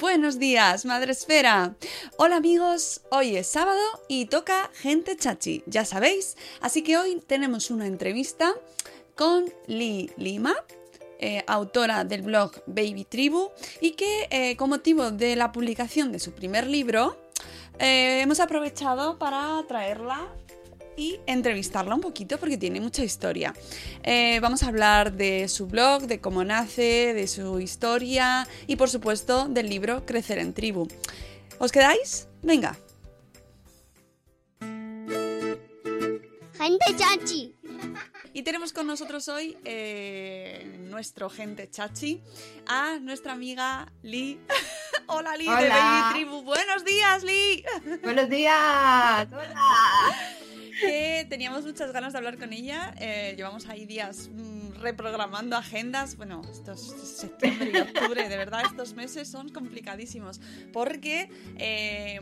Buenos días, Madre Esfera. Hola amigos, hoy es sábado y toca gente chachi, ya sabéis. Así que hoy tenemos una entrevista con Lee Lima, eh, autora del blog Baby Tribu, y que eh, con motivo de la publicación de su primer libro, eh, hemos aprovechado para traerla y entrevistarla un poquito porque tiene mucha historia. Eh, vamos a hablar de su blog, de cómo nace, de su historia y por supuesto del libro Crecer en Tribu. ¿Os quedáis? Venga. Gente chachi. Y tenemos con nosotros hoy eh, nuestro gente chachi a nuestra amiga Lee. Hola Lee de. Baby Tribu. Buenos días Lee. Buenos días. Hola. que teníamos muchas ganas de hablar con ella. eh, llevamos ahí días mm, reprogramando agendas. Bueno, estos septiembre y octubre, de verdad, estos meses son complicadísimos. Porque eh,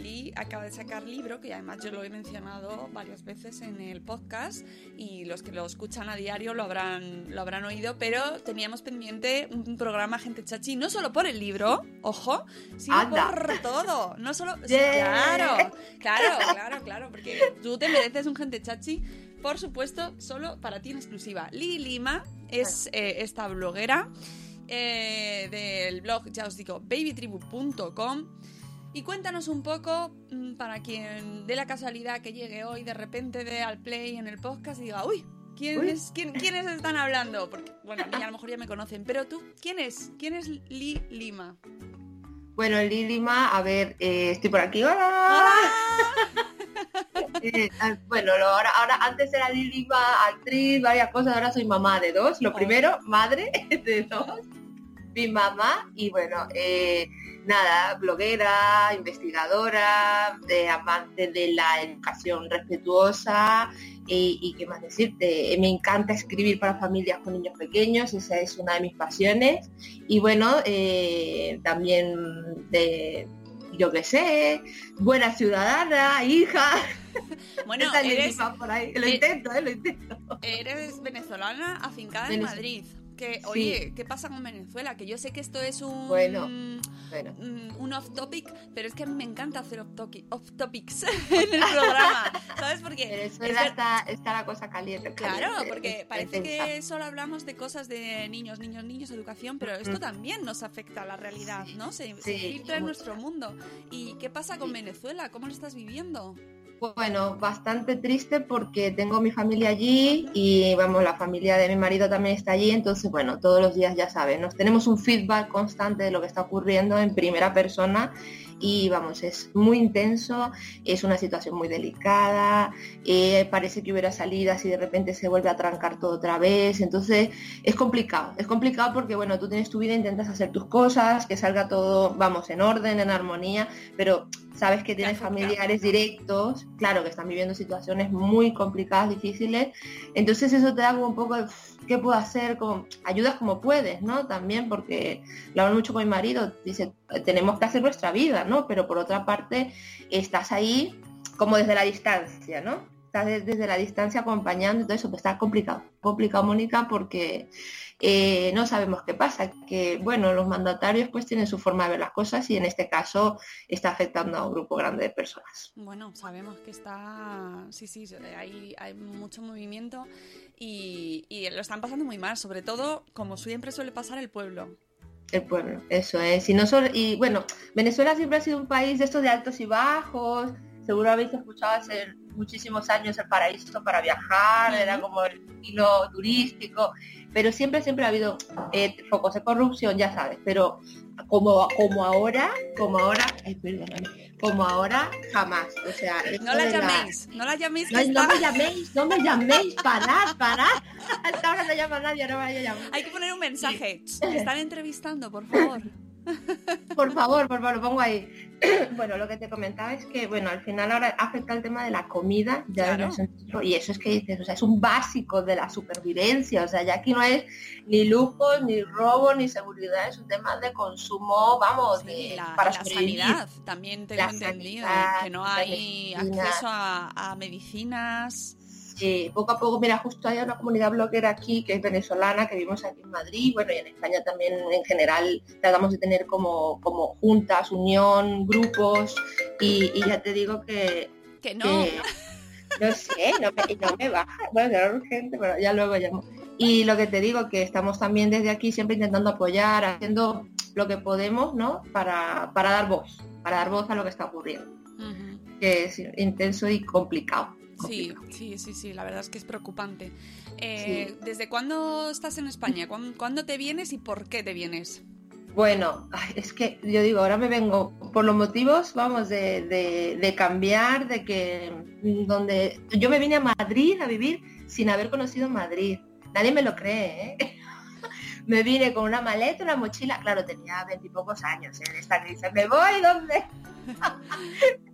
Lee acaba de sacar libro, que además yo lo he mencionado varias veces en el podcast, y los que lo escuchan a diario lo habrán, lo habrán oído, pero teníamos pendiente un programa Gente Chachi, no solo por el libro, ojo, sino Anda. por todo. No solo. sí, Yeah. Claro, claro, claro, claro, porque tú te mereces un gente chachi, por supuesto, solo para ti en exclusiva. Lili Lima es eh, esta bloguera eh, del blog, ya os digo, babytribu.com. Y cuéntanos un poco, mm, para quien dé la casualidad que llegue hoy, de repente de al play en el podcast y diga, uy, ¿quién es- quién- ¿quiénes están hablando? Porque, bueno, a mí a lo mejor ya me conocen, pero tú, ¿quién es? ¿Quién es Li Lima? Bueno, Lili Lima, a ver, eh, estoy por aquí. ¡Hola! Eh, ah, bueno, lo- ahora, ahora antes era Lili Lima, actriz, varias cosas, ahora soy mamá de dos. Lo Oh. primero, madre de dos. Mi mamá y bueno, eh, nada, bloguera, investigadora, de amante de la educación respetuosa y, y qué más decirte, me encanta escribir para familias con niños pequeños, esa es una de mis pasiones y bueno, eh, también de, yo qué sé, buena ciudadana, hija, Bueno, eres, por ahí, lo eh, intento, eh, lo intento. Eres venezolana afincada en Madrid. Que, Sí. oye, ¿qué pasa con Venezuela? Que yo sé que esto es un, Bueno, Bueno, mm, un off topic, pero es que a mí me encanta hacer off, topics en el programa. ¿Sabes? Porque pero es está, está la cosa caliente. Claro, caliente, porque está parece que solo hablamos de cosas de niños, niños, niños, educación, pero esto Ujú. también nos afecta a la realidad, ¿no? Se, se Sí, filtra en nuestro mundo. ¿Y qué pasa con. Venezuela? ¿Cómo lo estás viviendo? Bueno, bastante triste porque tengo mi familia allí y vamos, la familia de mi marido también está allí, entonces bueno, todos los días ya saben, nos tenemos un feedback constante de lo que está ocurriendo en primera persona y vamos, es muy intenso, es una situación muy delicada, eh, parece que hubiera salidas y de repente se vuelve a trancar todo otra vez, entonces es complicado, es complicado porque bueno, tú tienes tu vida, intentas hacer tus cosas, que salga todo, vamos, en orden, en armonía, pero sabes que tienes familiares directos, claro, que están viviendo situaciones muy complicadas, difíciles, entonces eso te da un poco de "Uf, qué puedo hacer, como ayudas como puedes, ¿no? También porque lo hablo mucho con mi marido, dice, tenemos que hacer nuestra vida, ¿no? Pero por otra parte, estás ahí como desde la distancia, ¿no? está de- desde la distancia acompañando y todo eso, pues está complicado. Complicado, Mónica, porque eh, no sabemos qué pasa. Que, bueno, los mandatarios pues tienen su forma de ver las cosas y en este caso está afectando a un grupo grande de personas. Bueno, sabemos que está, sí, sí, hay, hay mucho movimiento y, y lo están pasando muy mal, sobre todo como siempre suele pasar el pueblo. El pueblo, eso es. Y, no solo, y bueno, Venezuela siempre ha sido un país de estos de altos y bajos. Seguro habéis escuchado hace muchísimos años el paraíso para viajar, era como el destino turístico, pero siempre, siempre ha habido eh, focos de corrupción, ya sabes, pero como, como ahora, como ahora, ay, perdóname, como ahora, jamás. O sea, No la llaméis, no la llaméis que No, no me llaméis, no me llaméis, parad, parad. Hasta ahora no llama nadie, no me vaya a llamar. Hay que poner un mensaje. Me están entrevistando, por favor. Por favor, por favor, lo pongo ahí. bueno, lo que te comentaba es que, bueno, al final ahora afecta el tema de la comida, ya Claro. el sentido- y eso es que dices, o sea, es un básico de la supervivencia, o sea, ya aquí no es ni lujos, ni robo, ni seguridad, es un tema de consumo, vamos, de, La, para la sanidad, también tengo La entendido sanidad, que no hay acceso a, a medicinas. Eh, poco a poco, mira, justo hay una comunidad bloguera aquí que es venezolana, que vivimos aquí en Madrid, bueno, y en España también en general tratamos de tener como, como juntas, unión, grupos, y, y ya te digo que... Que no. que- no sé, no me, no me baja, bueno, era urgente, pero ya luego llamo. Y lo que te digo, que estamos también desde aquí siempre intentando apoyar, haciendo lo que podemos, ¿no? Para, para dar voz, para dar voz a lo que está ocurriendo, que es intenso y complicado. Sí, sí, sí, sí, la verdad es que es preocupante. Eh, ¿Desde cuándo estás en España? ¿Cuándo, te vienes y por qué te vienes? Bueno, es que yo digo, ahora me vengo por los motivos, vamos, de, de- de cambiar, de que mm, donde yo me vine a Madrid a vivir sin haber conocido Madrid. Nadie me lo cree, ¿eh? Me vine con una maleta, una mochila, claro, tenía veintipocos años ¿eh? esta crisis. ¿Me voy? ¿Dónde?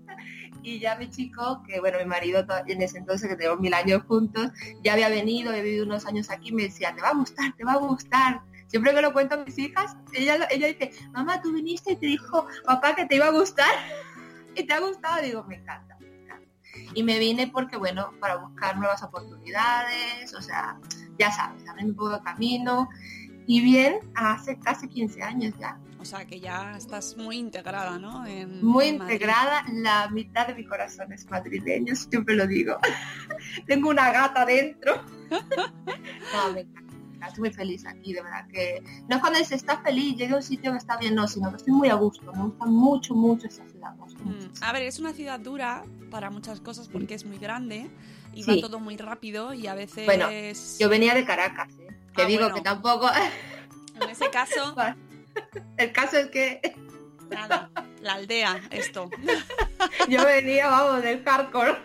y ya mi chico, que bueno, mi marido en ese entonces, que tenemos mil años juntos, ya había venido, había vivido unos años aquí, me decía, te va a gustar, te va a gustar. Siempre que lo cuento a mis hijas, ella, ella dice, mamá, tú viniste y te dijo papá que te iba a gustar. ¿Y te ha gustado? Digo, me encanta, me encanta. Y me vine porque, bueno, para buscar nuevas oportunidades, o sea, ya sabes, abrir un poco de camino. Y bien, hace casi 15 años ya. O sea, que ya estás muy integrada, ¿no? En- Muy en integrada, la mitad de mi corazón es madrileño, siempre lo digo. Tengo una gata dentro. no, me encanta. Estoy muy feliz aquí, de verdad que no es cuando se está feliz, llega a un sitio que está bien, no, sino que estoy muy a gusto, me gusta mucho, mucho esta ciudad. Mm, A ver, es una ciudad dura para muchas cosas porque es muy grande y Sí. va todo muy rápido y a veces... Bueno, Yo venía de Caracas, ¿eh? que Ah, digo bueno. que tampoco, En ese caso, el caso es que nada, la aldea, esto. yo venía, vamos, del hardcore.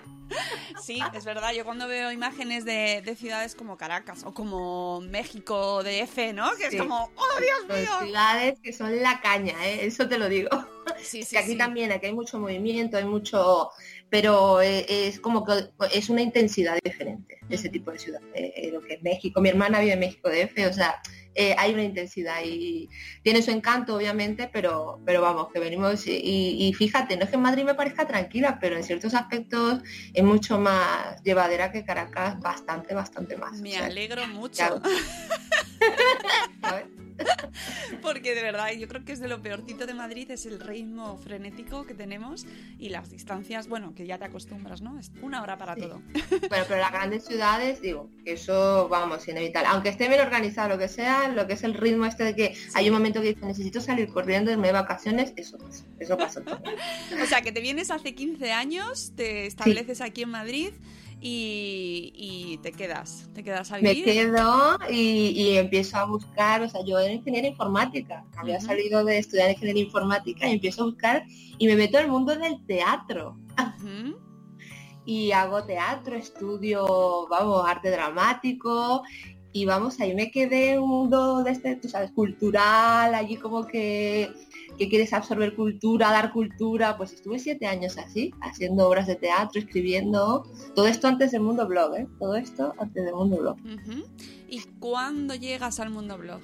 Sí, es verdad, yo cuando veo imágenes de, de ciudades como Caracas o como México DF, ¿no? Que es como, ¡oh, Dios Son mío! ciudades que son la caña, ¿eh? eso te lo digo. Sí, sí, que aquí sí. también, aquí hay mucho movimiento, hay mucho, pero eh, es como que es una intensidad diferente ese tipo de ciudad, eh, lo que es México. Mi hermana vive en México DF, o sea, eh, hay una intensidad y tiene su encanto, obviamente, pero, pero vamos, que venimos y, y fíjate, no es que en Madrid me parezca tranquila, pero en ciertos aspectos es mucho más llevadera que Caracas, bastante, bastante más. Me o sea, alegro mucho. Porque de verdad, yo creo que es de lo peorcito de Madrid, es el ritmo frenético que tenemos y las distancias, bueno, que ya te acostumbras, ¿no? Es una hora para Sí. todo. Bueno, pero las grandes ciudades, digo, que eso, vamos, inevitable. Aunque esté bien organizado, lo que sea, lo que es el ritmo este de que hay un momento que dice, necesito salir corriendo, irme de vacaciones, eso pasa, eso pasa. O sea, que te vienes hace 15 años, te estableces aquí en Madrid y, y te quedas, te quedas a Me vivir. quedo y, y empiezo a buscar, o sea, yo era ingeniera informática, había salido de estudiar ingeniería informática y empiezo a buscar y me meto el mundo del teatro. Y hago teatro, estudio, vamos, arte dramático y vamos, ahí me quedé un mundo de este, tú sabes, cultural, allí como que, que quieres absorber cultura, dar cultura, pues estuve siete años así, haciendo obras de teatro, escribiendo, todo esto antes del mundo blog, ¿eh? Todo esto antes del mundo blog. ¿Y cuándo llegas al mundo blog?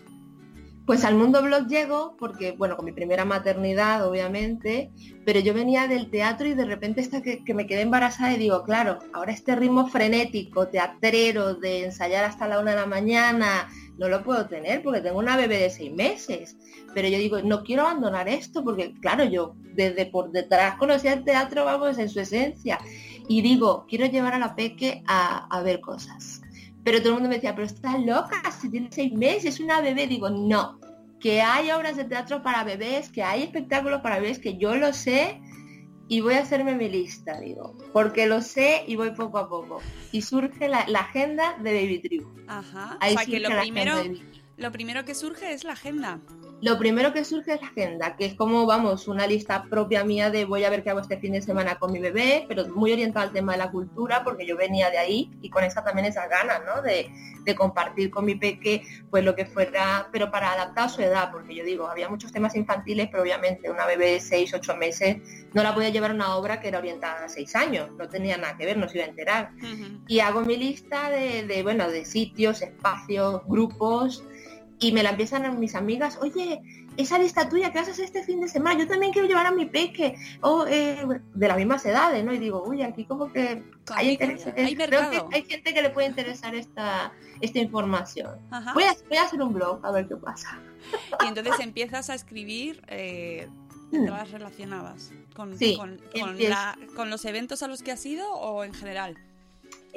Pues al mundo blog llego porque, bueno, con mi primera maternidad, obviamente, pero yo venía del teatro y de repente hasta que, me quedé embarazada y digo, claro, ahora este ritmo frenético, teatrero, de ensayar hasta la una de la mañana, no lo puedo tener porque tengo una bebé de seis meses. Pero yo digo, no quiero abandonar esto porque, claro, yo desde por detrás conocía el teatro, vamos, en su esencia. Y digo, quiero llevar a la peque a ver cosas pero todo el mundo me decía, pero estás loca, si tienes seis meses, es una bebé. Digo, no, que hay obras de teatro para bebés, que hay espectáculos para bebés, que yo lo sé y voy a hacerme mi lista, digo, porque lo sé y voy poco a poco. Y surge la, la agenda de Baby Tribu. Ajá. Ahí o sea, que lo primero, lo primero que surge es la agenda. Lo primero que surge es la agenda, que es como, vamos, una lista propia mía de voy a ver qué hago este fin de semana con mi bebé, pero muy orientada al tema de la cultura, porque yo venía de ahí y con esa también esa ganas, ¿no? De, de compartir con mi peque, pues lo que fuera, pero para adaptar a su edad, porque yo digo, había muchos temas infantiles, pero obviamente una bebé de 6, 8 meses no la podía llevar a una obra que era orientada a 6 años, no tenía nada que ver, no se iba a enterar. Uh -huh. Y hago mi lista de, de, bueno, de sitios, espacios, grupos, y me la empiezan mis amigas, oye, esa lista tuya que haces este fin de semana, yo también quiero llevar a mi peque, o eh, de las mismas edades, ¿no? Y digo, uy, aquí como que hay, interés, hay, creo que hay gente que le puede interesar esta, esta información. Voy a, voy a, hacer un blog a ver qué pasa. Y entonces empiezas a escribir eh, entradas relacionadas con, sí, con, con, la, con los eventos a los que has ido o en general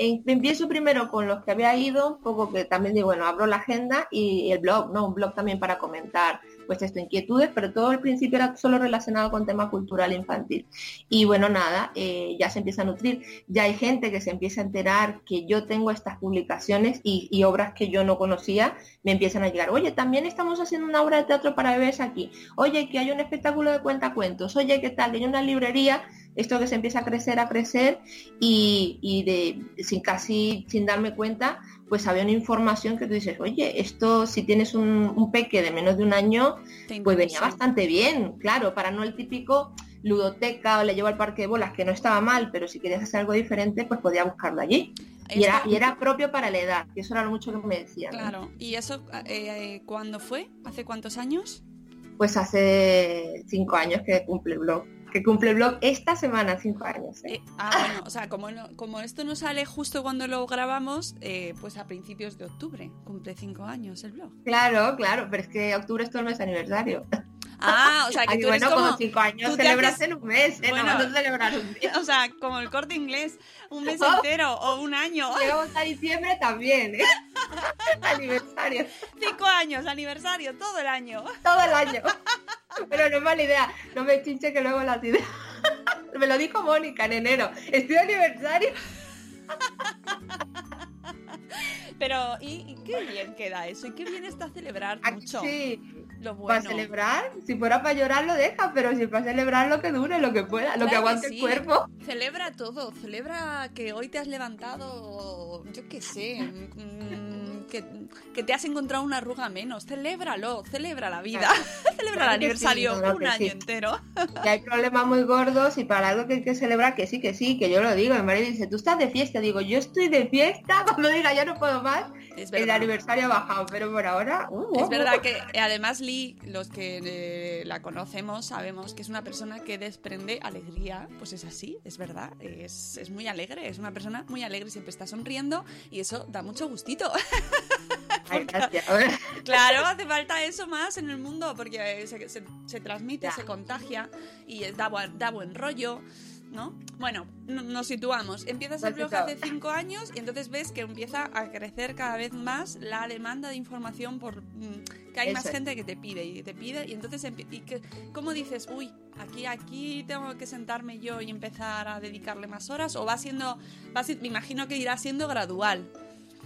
empiezo primero con los que había ido, un poco que también digo, bueno, abro la agenda y el blog, ¿no? Un blog también para comentar pues esto, inquietudes, pero todo al principio era solo relacionado con tema cultural infantil. Y bueno, nada, eh, ya se empieza a nutrir, ya hay gente que se empieza a enterar que yo tengo estas publicaciones y, obras que yo no conocía, me empiezan a llegar, oye, también estamos haciendo una obra de teatro para bebés aquí, oye, que hay un espectáculo de cuentacuentos, oye, ¿qué tal? Que hay una librería esto que se empieza a crecer, a crecer y, y de, sin casi sin darme cuenta, pues había una información que tú dices, oye, esto si tienes un, un peque de menos de un año, pues venía bastante bien, claro, para no el típico ludoteca o le llevo al parque de bolas, que no estaba mal, pero si querías hacer algo diferente, pues podía buscarlo allí. Y era, y era, propio para la edad, que eso era lo mucho que me decían. Claro, ¿no? ¿y eso eh, cuándo fue? ¿Hace cuántos años? Pues hace cinco años que cumple el blog que cumple el blog esta semana, cinco años. ¿eh? Eh, ah, bueno, o sea, como, no, como esto no sale justo cuando lo grabamos, eh, pues a principios de octubre cumple cinco años el blog. Claro, claro, pero es que octubre es todo el mes aniversario. Ah, o sea, que Ay, tú bueno, eres como... como cinco años celebras haces... en un mes, ¿eh? Bueno, no, celebrar un día. O sea, como el corte inglés, un mes entero o un año. Llegamos a diciembre también, ¿eh? aniversario. Cinco años, aniversario, todo el año. Todo el año. Pero no es mala idea, no me chinche que luego las ideas. Me lo dijo Mónica en enero. Estoy de aniversario. Pero, ¿y, ¿y, qué bien queda eso? ¿Y qué bien está celebrar mucho? Sí. Lo bueno. Para celebrar, si fuera para llorar lo deja, pero si para celebrar lo que dure, lo que pueda, lo que aguante que sí. el cuerpo. Celebra todo, celebra que hoy te has levantado, yo qué sé, mmm, que, que, te has encontrado una arruga menos. Celébralo, celebra la vida, claro. celebra claro el aniversario sí, un año sí. entero. Que hay problemas muy gordos y para algo que hay que celebrar, que sí, que sí, que yo lo digo. Mi marido dice, tú estás de fiesta. Digo, yo estoy de fiesta. Cuando diga, ya no puedo más, el aniversario ha bajado, pero por ahora. Uh, es verdad que además Lee, los que eh, la conocemos, sabemos que es una persona que desprende alegría. Pues es así, es verdad. Es, es muy alegre, es una persona muy alegre, siempre está sonriendo y eso da mucho gustito. Ay, gracias. claro, hace falta eso más en el mundo porque se, se, se transmite, ya. se contagia y da, da buen rollo. ¿no? Bueno, nos situamos. Empiezas el blog hace cinco años y entonces ves que empieza a crecer cada vez más la demanda de información por mm, que hay Eso. más gente que te pide y te pide y entonces y que, ¿cómo dices? Uy, aquí aquí tengo que sentarme yo y empezar a dedicarle más horas o va siendo, va, me imagino que irá siendo gradual.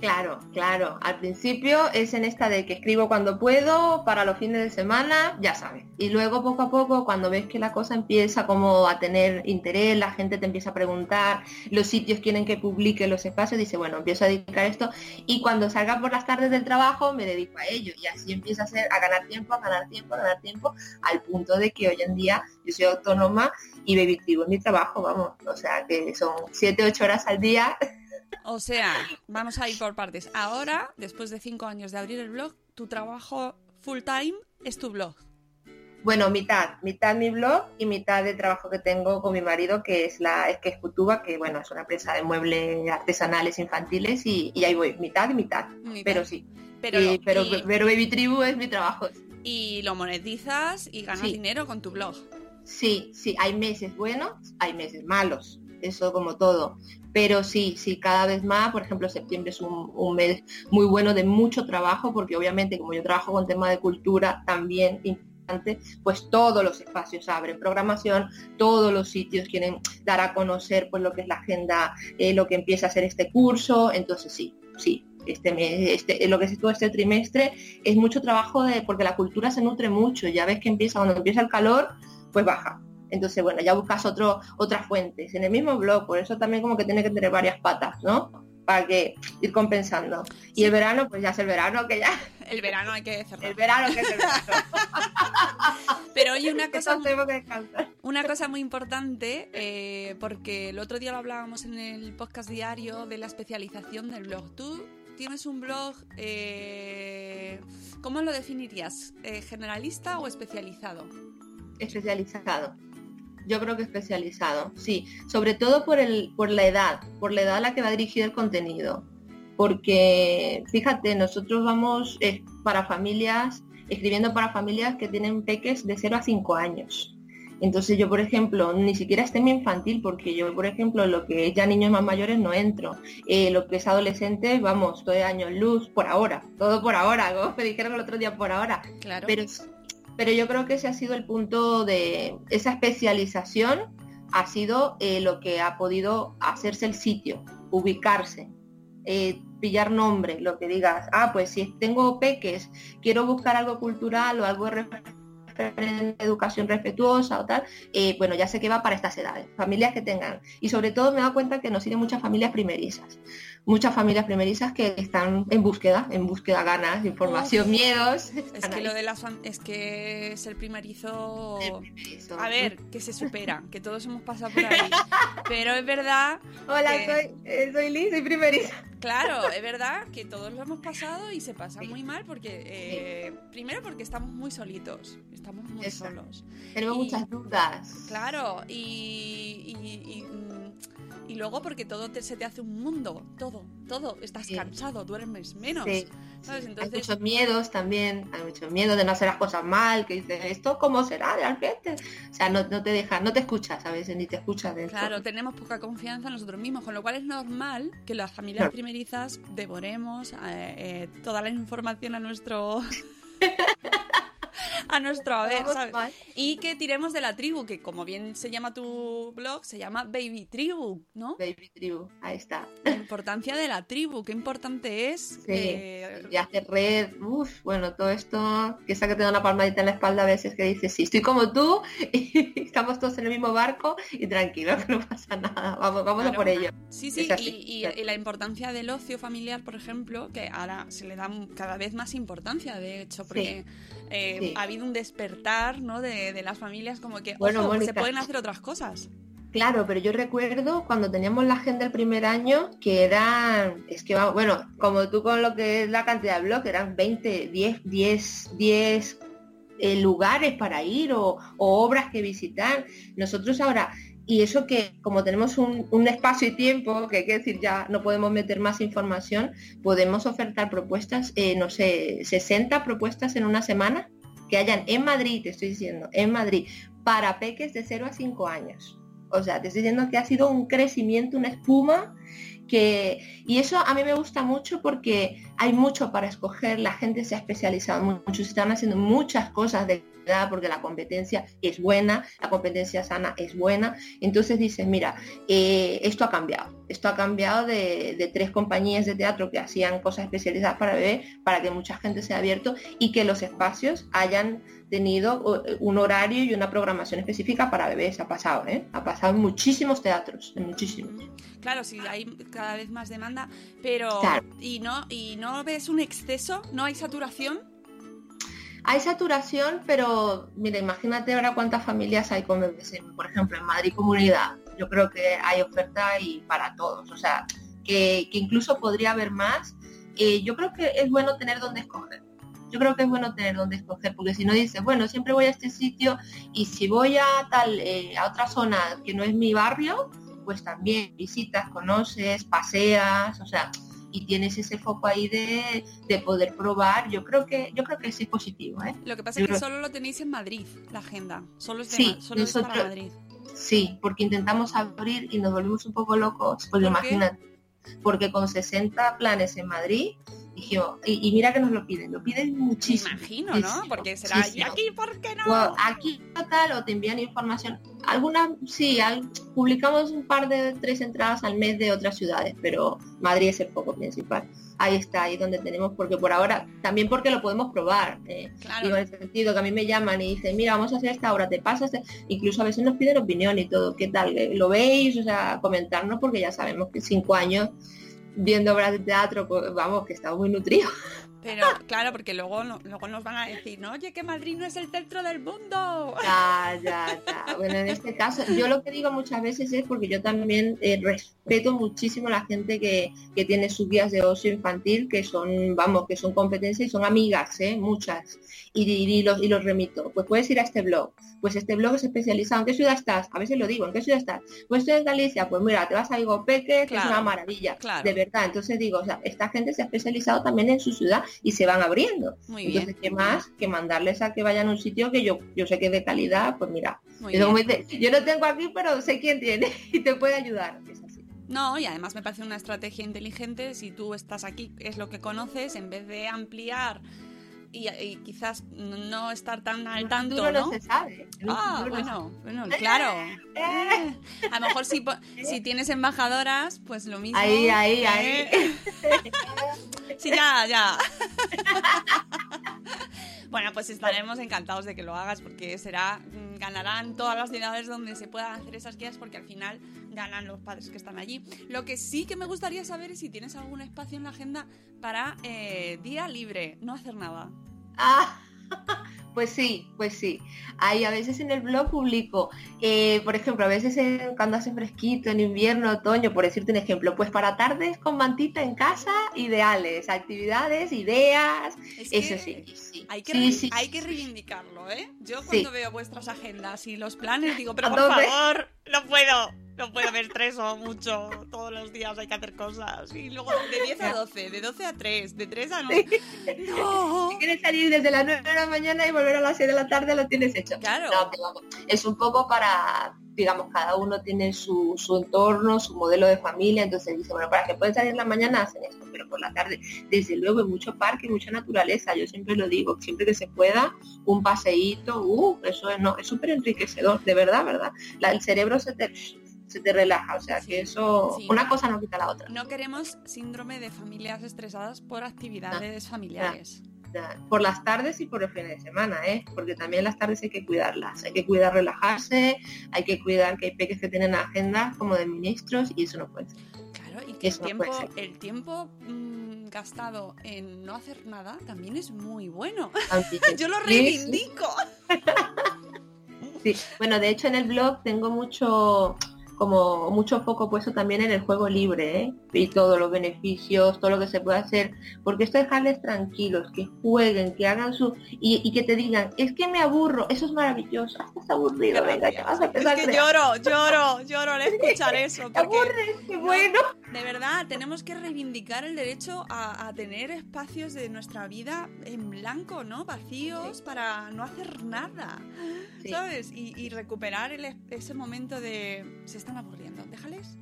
Claro, claro. Al principio es en esta de que escribo cuando puedo, para los fines de semana, ya sabes. Y luego poco a poco, cuando ves que la cosa empieza como a tener interés, la gente te empieza a preguntar, los sitios quieren que publique los espacios, dice, bueno, empiezo a dedicar esto. Y cuando salga por las tardes del trabajo, me dedico a ello. Y así empieza a, ser, a ganar tiempo, a ganar tiempo, a ganar tiempo, al punto de que hoy en día yo soy autónoma y me vivo en mi trabajo, vamos. O sea, que son 7, 8 horas al día. O sea, vamos a ir por partes. Ahora, después de cinco años de abrir el blog, tu trabajo full time es tu blog. Bueno, mitad, mitad mi blog y mitad de trabajo que tengo con mi marido, que es la es que es Cutuba, que bueno, es una empresa de muebles artesanales infantiles y, y ahí voy, mitad y mitad. Mitad. Pero sí. Pero, Y- pero, y- pero Baby Tribu es mi trabajo. y lo monetizas y ganas Sí. dinero con tu blog. Sí, sí, hay meses buenos, hay meses malos, eso como todo. Pero sí, sí, cada vez más, por ejemplo, septiembre es un, mes muy bueno de mucho trabajo, porque obviamente como yo trabajo con tema de cultura también importante, pues todos los espacios abren programación, todos los sitios quieren dar a conocer pues lo que es la agenda, eh, lo que empieza a ser este curso, entonces sí, sí. Este, mes, este, lo que es todo este trimestre es mucho trabajo de porque la cultura se nutre mucho ya ves que empieza cuando empieza el calor pues baja. Entonces, bueno, ya buscas otro, otras fuentes en el mismo blog, por eso también como que tiene que tener varias patas, ¿no? Para que ir compensando. Y el verano, pues ya es el verano, que ya, El verano hay que cerrar. el verano que es el verano. Pero oye, una cosa, que descansar. una cosa muy importante, eh, porque el otro día lo hablábamos en el podcast diario de la especialización del blog. Tú tienes un blog, eh, ¿cómo lo definirías? Eh, ¿Generalista o especializado? Especializado. Yo creo que especializado, sí. Sobre todo por, el, por la edad, por la edad a la que va dirigido el contenido. Porque, fíjate, nosotros vamos eh, para familias, escribiendo para familias que tienen peques de 0 a 5 años. Entonces yo, por ejemplo, ni siquiera es tema infantil, porque yo, por ejemplo, lo que es ya niños más mayores no entro. Eh, lo que es adolescente, vamos, estoy de años luz, por ahora, todo por ahora, como me dijeron el otro día, por ahora. Claro. Pero, pero yo creo que ese ha sido el punto de esa especialización, ha sido eh, lo que ha podido hacerse el sitio, ubicarse, eh, pillar nombre, lo que digas, ah, pues si tengo peques, quiero buscar algo cultural o algo a educación respetuosa o tal, eh, bueno, ya sé que va para estas edades, familias que tengan. Y sobre todo me he dado cuenta que nos siguen muchas familias primerizas, muchas familias primerizas que están en búsqueda, en búsqueda ganas, información, Uf. miedos. Es que ahí. lo de las es que ser primerizo El primerizo. a ver que se supera que todos hemos pasado por ahí pero es verdad Hola, que- soy, eh, soy Liz, soy primeriza. claro es verdad que todos lo hemos pasado y se pasa muy mal porque eh, primero porque estamos muy solitos estamos muy solos Tenemos Y- muchas dudas. claro y, y, y, mm, y luego porque todo te- se te hace un mundo todo todo estás Sí. cansado duermes menos Sí, ¿sabes? Hay entonces muchos miedos también, hay mucho miedo de no hacer las cosas mal, que dices, ¿esto cómo será realmente? O sea, no, no te dejas, no te escuchas a veces, ni te escuchas de esto. Claro, tenemos poca confianza en nosotros mismos, con lo cual es normal que las familias primerizas devoremos eh, eh, toda la información a nuestro a nuestro haber, ¿sabes? Y que tiremos de la tribu, que como bien se llama tu blog, se llama Baby Tribu, ¿no? Baby Tribu, ahí está. La importancia de la tribu, qué importante es. Sí, eh, y hacer red, uff, bueno, todo esto, que esa que te da una palmadita en la espalda a veces que dices, sí, estoy como tú, y estamos todos en el mismo barco y tranquilo, que no pasa nada, vamos, vamos a por ello. Sí, sí, y, y la importancia del ocio familiar, por ejemplo, que ahora se le da cada vez más importancia, de hecho, porque eh, sí. ha habido un despertar ¿no? de, de las familias como que Bueno, ojo, se pueden hacer otras cosas. Claro, pero yo recuerdo cuando teníamos la agenda el primer año que eran, es que bueno, como tú con lo que es la cantidad de blogs, eran 20, 10, 10, 10 eh, lugares para ir o, o obras que visitar. Nosotros ahora, y eso que como tenemos un, espacio y tiempo, que hay que decir ya no podemos meter más información, podemos ofertar propuestas, eh, no sé, 60 propuestas en una semana que hayan en Madrid, te estoy diciendo, en Madrid, para peques de 0 a 5 años. O sea, te estoy diciendo que ha sido un crecimiento, una espuma que... Y eso a mí me gusta mucho porque hay mucho para escoger, la gente se ha especializado mucho, están haciendo muchas cosas de porque la competencia es buena, la competencia sana es buena. Entonces dices, mira, eh, esto ha cambiado. Esto ha cambiado de, de tres compañías de teatro que hacían cosas especializadas para bebé, para que mucha gente se ha abierto y que los espacios hayan tenido eh, un horario y una programación específica para bebés. Ha pasado, ¿eh? Ha pasado en muchísimos teatros, en muchísimos. Claro, sí, hay cada vez más demanda, pero Claro. y no y no ves un exceso, no hay saturación. Hay saturación, pero mira, imagínate ahora cuántas familias hay con bebés, por ejemplo, en Madrid Comunidad. Yo creo que hay oferta y para todos, o sea, que, que incluso podría haber más. Eh, yo creo que es bueno tener donde escoger. yo creo que es bueno tener donde escoger, porque si no dices, bueno, siempre voy a este sitio y si voy a tal, eh, a otra zona que no es mi barrio, pues también visitas, conoces, paseas, o sea, y tienes ese foco ahí de, de, poder probar, yo creo que yo creo que sí es positivo. ¿eh? Lo que pasa es que solo lo tenéis en Madrid, la agenda. Solo es, de, sí, solo nosotros, es para Madrid. Sí, porque intentamos abrir y nos volvimos un poco locos, pues ¿Por imagínate. Porque con 60 planes en Madrid, dijimos, y, y, mira que nos lo piden, lo piden muchísimo. Me imagino, ¿no? Porque será, ¿y aquí por qué no? Aquí tal, o te envían información. Algunas, sí, al, publicamos un par de tres entradas al mes de otras ciudades, pero Madrid es el foco principal. Ahí está, ahí donde tenemos, porque por ahora, también porque lo podemos probar. Eh, Claro. Digo, en el sentido que a mí me llaman y dicen, mira, vamos a hacer esta obra, te pasas, incluso a veces nos piden opinión y todo, ¿qué tal? ¿Lo veis? O sea, comentarnos, porque ya sabemos que cinco años viendo obras de teatro, pues vamos, que estamos muy nutridos. Pero claro, porque luego, no- luego nos van a decir, ¿no? Oye, que Madrid no es el centro del mundo. Ya, ya, ya. Bueno, en este caso, yo lo que digo muchas veces es porque yo también eh, respeto muchísimo a la gente que, que tiene sus guías de ocio infantil, que son, vamos, que son competencias y son amigas, ¿eh? muchas. Y, los, y los remito. Pues puedes ir a este blog. Pues este blog es especializado. ¿En qué ciudad estás? A veces lo digo, ¿en qué ciudad estás? Pues estoy en Galicia. Pues mira, te vas a Igopeque, que es una maravilla. claro. De verdad. Entonces digo, o sea, esta gente se ha especializado también en su ciudad y se van abriendo. Muy Entonces, bien. ¿qué más que mandarles a que vayan a un sitio que yo, yo sé que es de calidad? Pues mira, bien. dice, yo no tengo aquí, pero sé quién tiene y te puede ayudar. Es así. No, y además me parece una estrategia inteligente. Si tú estás aquí, es lo que conoces, en vez de ampliar y, y quizás no estar tan al tanto, ¿no? no se sabe. Ah, bueno, bueno, claro. Eh. A lo mejor si, si tienes embajadoras, pues lo mismo. Ahí, ahí, ¿eh? ahí. Sí, ya, ya. Bueno, pues estaremos encantados de que lo hagas porque será mm, ganarán todas las ciudades donde se puedan hacer esas guías porque al final ganan los padres que están allí. Lo que sí que me gustaría saber es si tienes algún espacio en la agenda para eh, día libre, no hacer nada. Ah, pues sí, pues sí. Ahí a veces en el blog publico, eh, por ejemplo, a veces en- cuando hace fresquito, en invierno, otoño, por decirte un ejemplo, pues para tardes con mantita en casa, ideales, actividades, ideas, Es eso sí, sí. Hay que, Sí, sí, hay que reivindicarlo, ¿eh? Yo cuando veo vuestras agendas y los planes digo, pero ¿A por favor, no puedo. No puedo me estreso mucho. Todos los días hay que hacer cosas. Y luego de 10 a 12, de 12 a 3, de 3 a no. No. Si quieres salir desde las 9 de la mañana y volver a las 6 de la tarde, lo tienes hecho. Claro. No, es un poco para, digamos, cada uno tiene su, su entorno, su modelo de familia, entonces dice, bueno, para que pueden salir en la mañana hacen esto, pero por la tarde, desde luego, hay mucho parque, mucha naturaleza, yo siempre lo digo, siempre que se pueda, un paseíto, uh, eso es, no, es súper enriquecedor, de verdad, verdad. La- el cerebro se te, se te relaja, o sea, Sí, que eso, sí. una cosa no quita la otra. No queremos síndrome de familias estresadas por actividades familiares. Ya, por las tardes y por el fin de semana, ¿eh? porque también las tardes hay que cuidarlas, hay que cuidar relajarse, hay que cuidar que hay peques que tienen agendas como de ministros y eso no puede ser. Claro, y que el Eso no tiempo, el tiempo mm, gastado en no hacer nada también es muy bueno. Yo lo reivindico. sí. Bueno, de hecho en el blog tengo mucho como mucho foco puesto también en el juego libre ¿eh? Y todos los beneficios, todo lo que se puede hacer, porque esto dejarles tranquilos, que jueguen, que hagan su y, y que te digan, es que me aburro, eso es maravilloso, Ah, estás aburrido, venga, ya vas a Es empezar a que lloro, lloro, lloro al escuchar eso. Te Porque aburres, qué bueno. de verdad tenemos que reivindicar el derecho a, a tener espacios de nuestra vida en blanco, ¿no? Vacíos para no hacer nada. Sí. ¿Sabes? Y, y recuperar el es- ese momento de se están aburriendo. Déjales.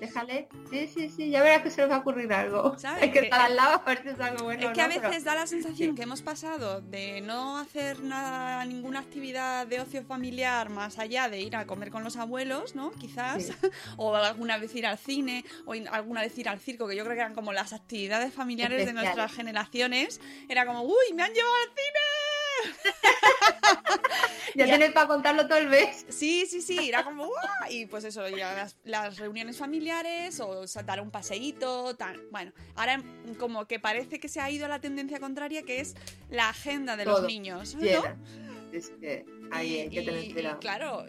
Déjale, sí, sí, sí, ya verás que se nos va a ocurrir algo. ¿Sabes? Hay que Que- estar al lado a ver si es algo bueno. es que a veces da la sensación que hemos pasado de no hacer nada, ninguna actividad de ocio familiar más allá de ir a comer con los abuelos, ¿no? Quizás. Sí. o alguna vez ir al cine, o alguna vez ir al circo, que yo creo que eran como las actividades familiares de nuestras generaciones. Era como, uy, me han llevado al cine. Ya Ya. tienes para contarlo todo el mes. Sí, sí, sí, era como, "Uah", y pues eso, las, las reuniones familiares o sa- dar un paseíto, tal. Bueno, ahora como que parece que se ha ido a la tendencia contraria, que es la agenda de los niños, ¿no? Llena. Es que ahí Y- hay que tener y- y cuidado. claro,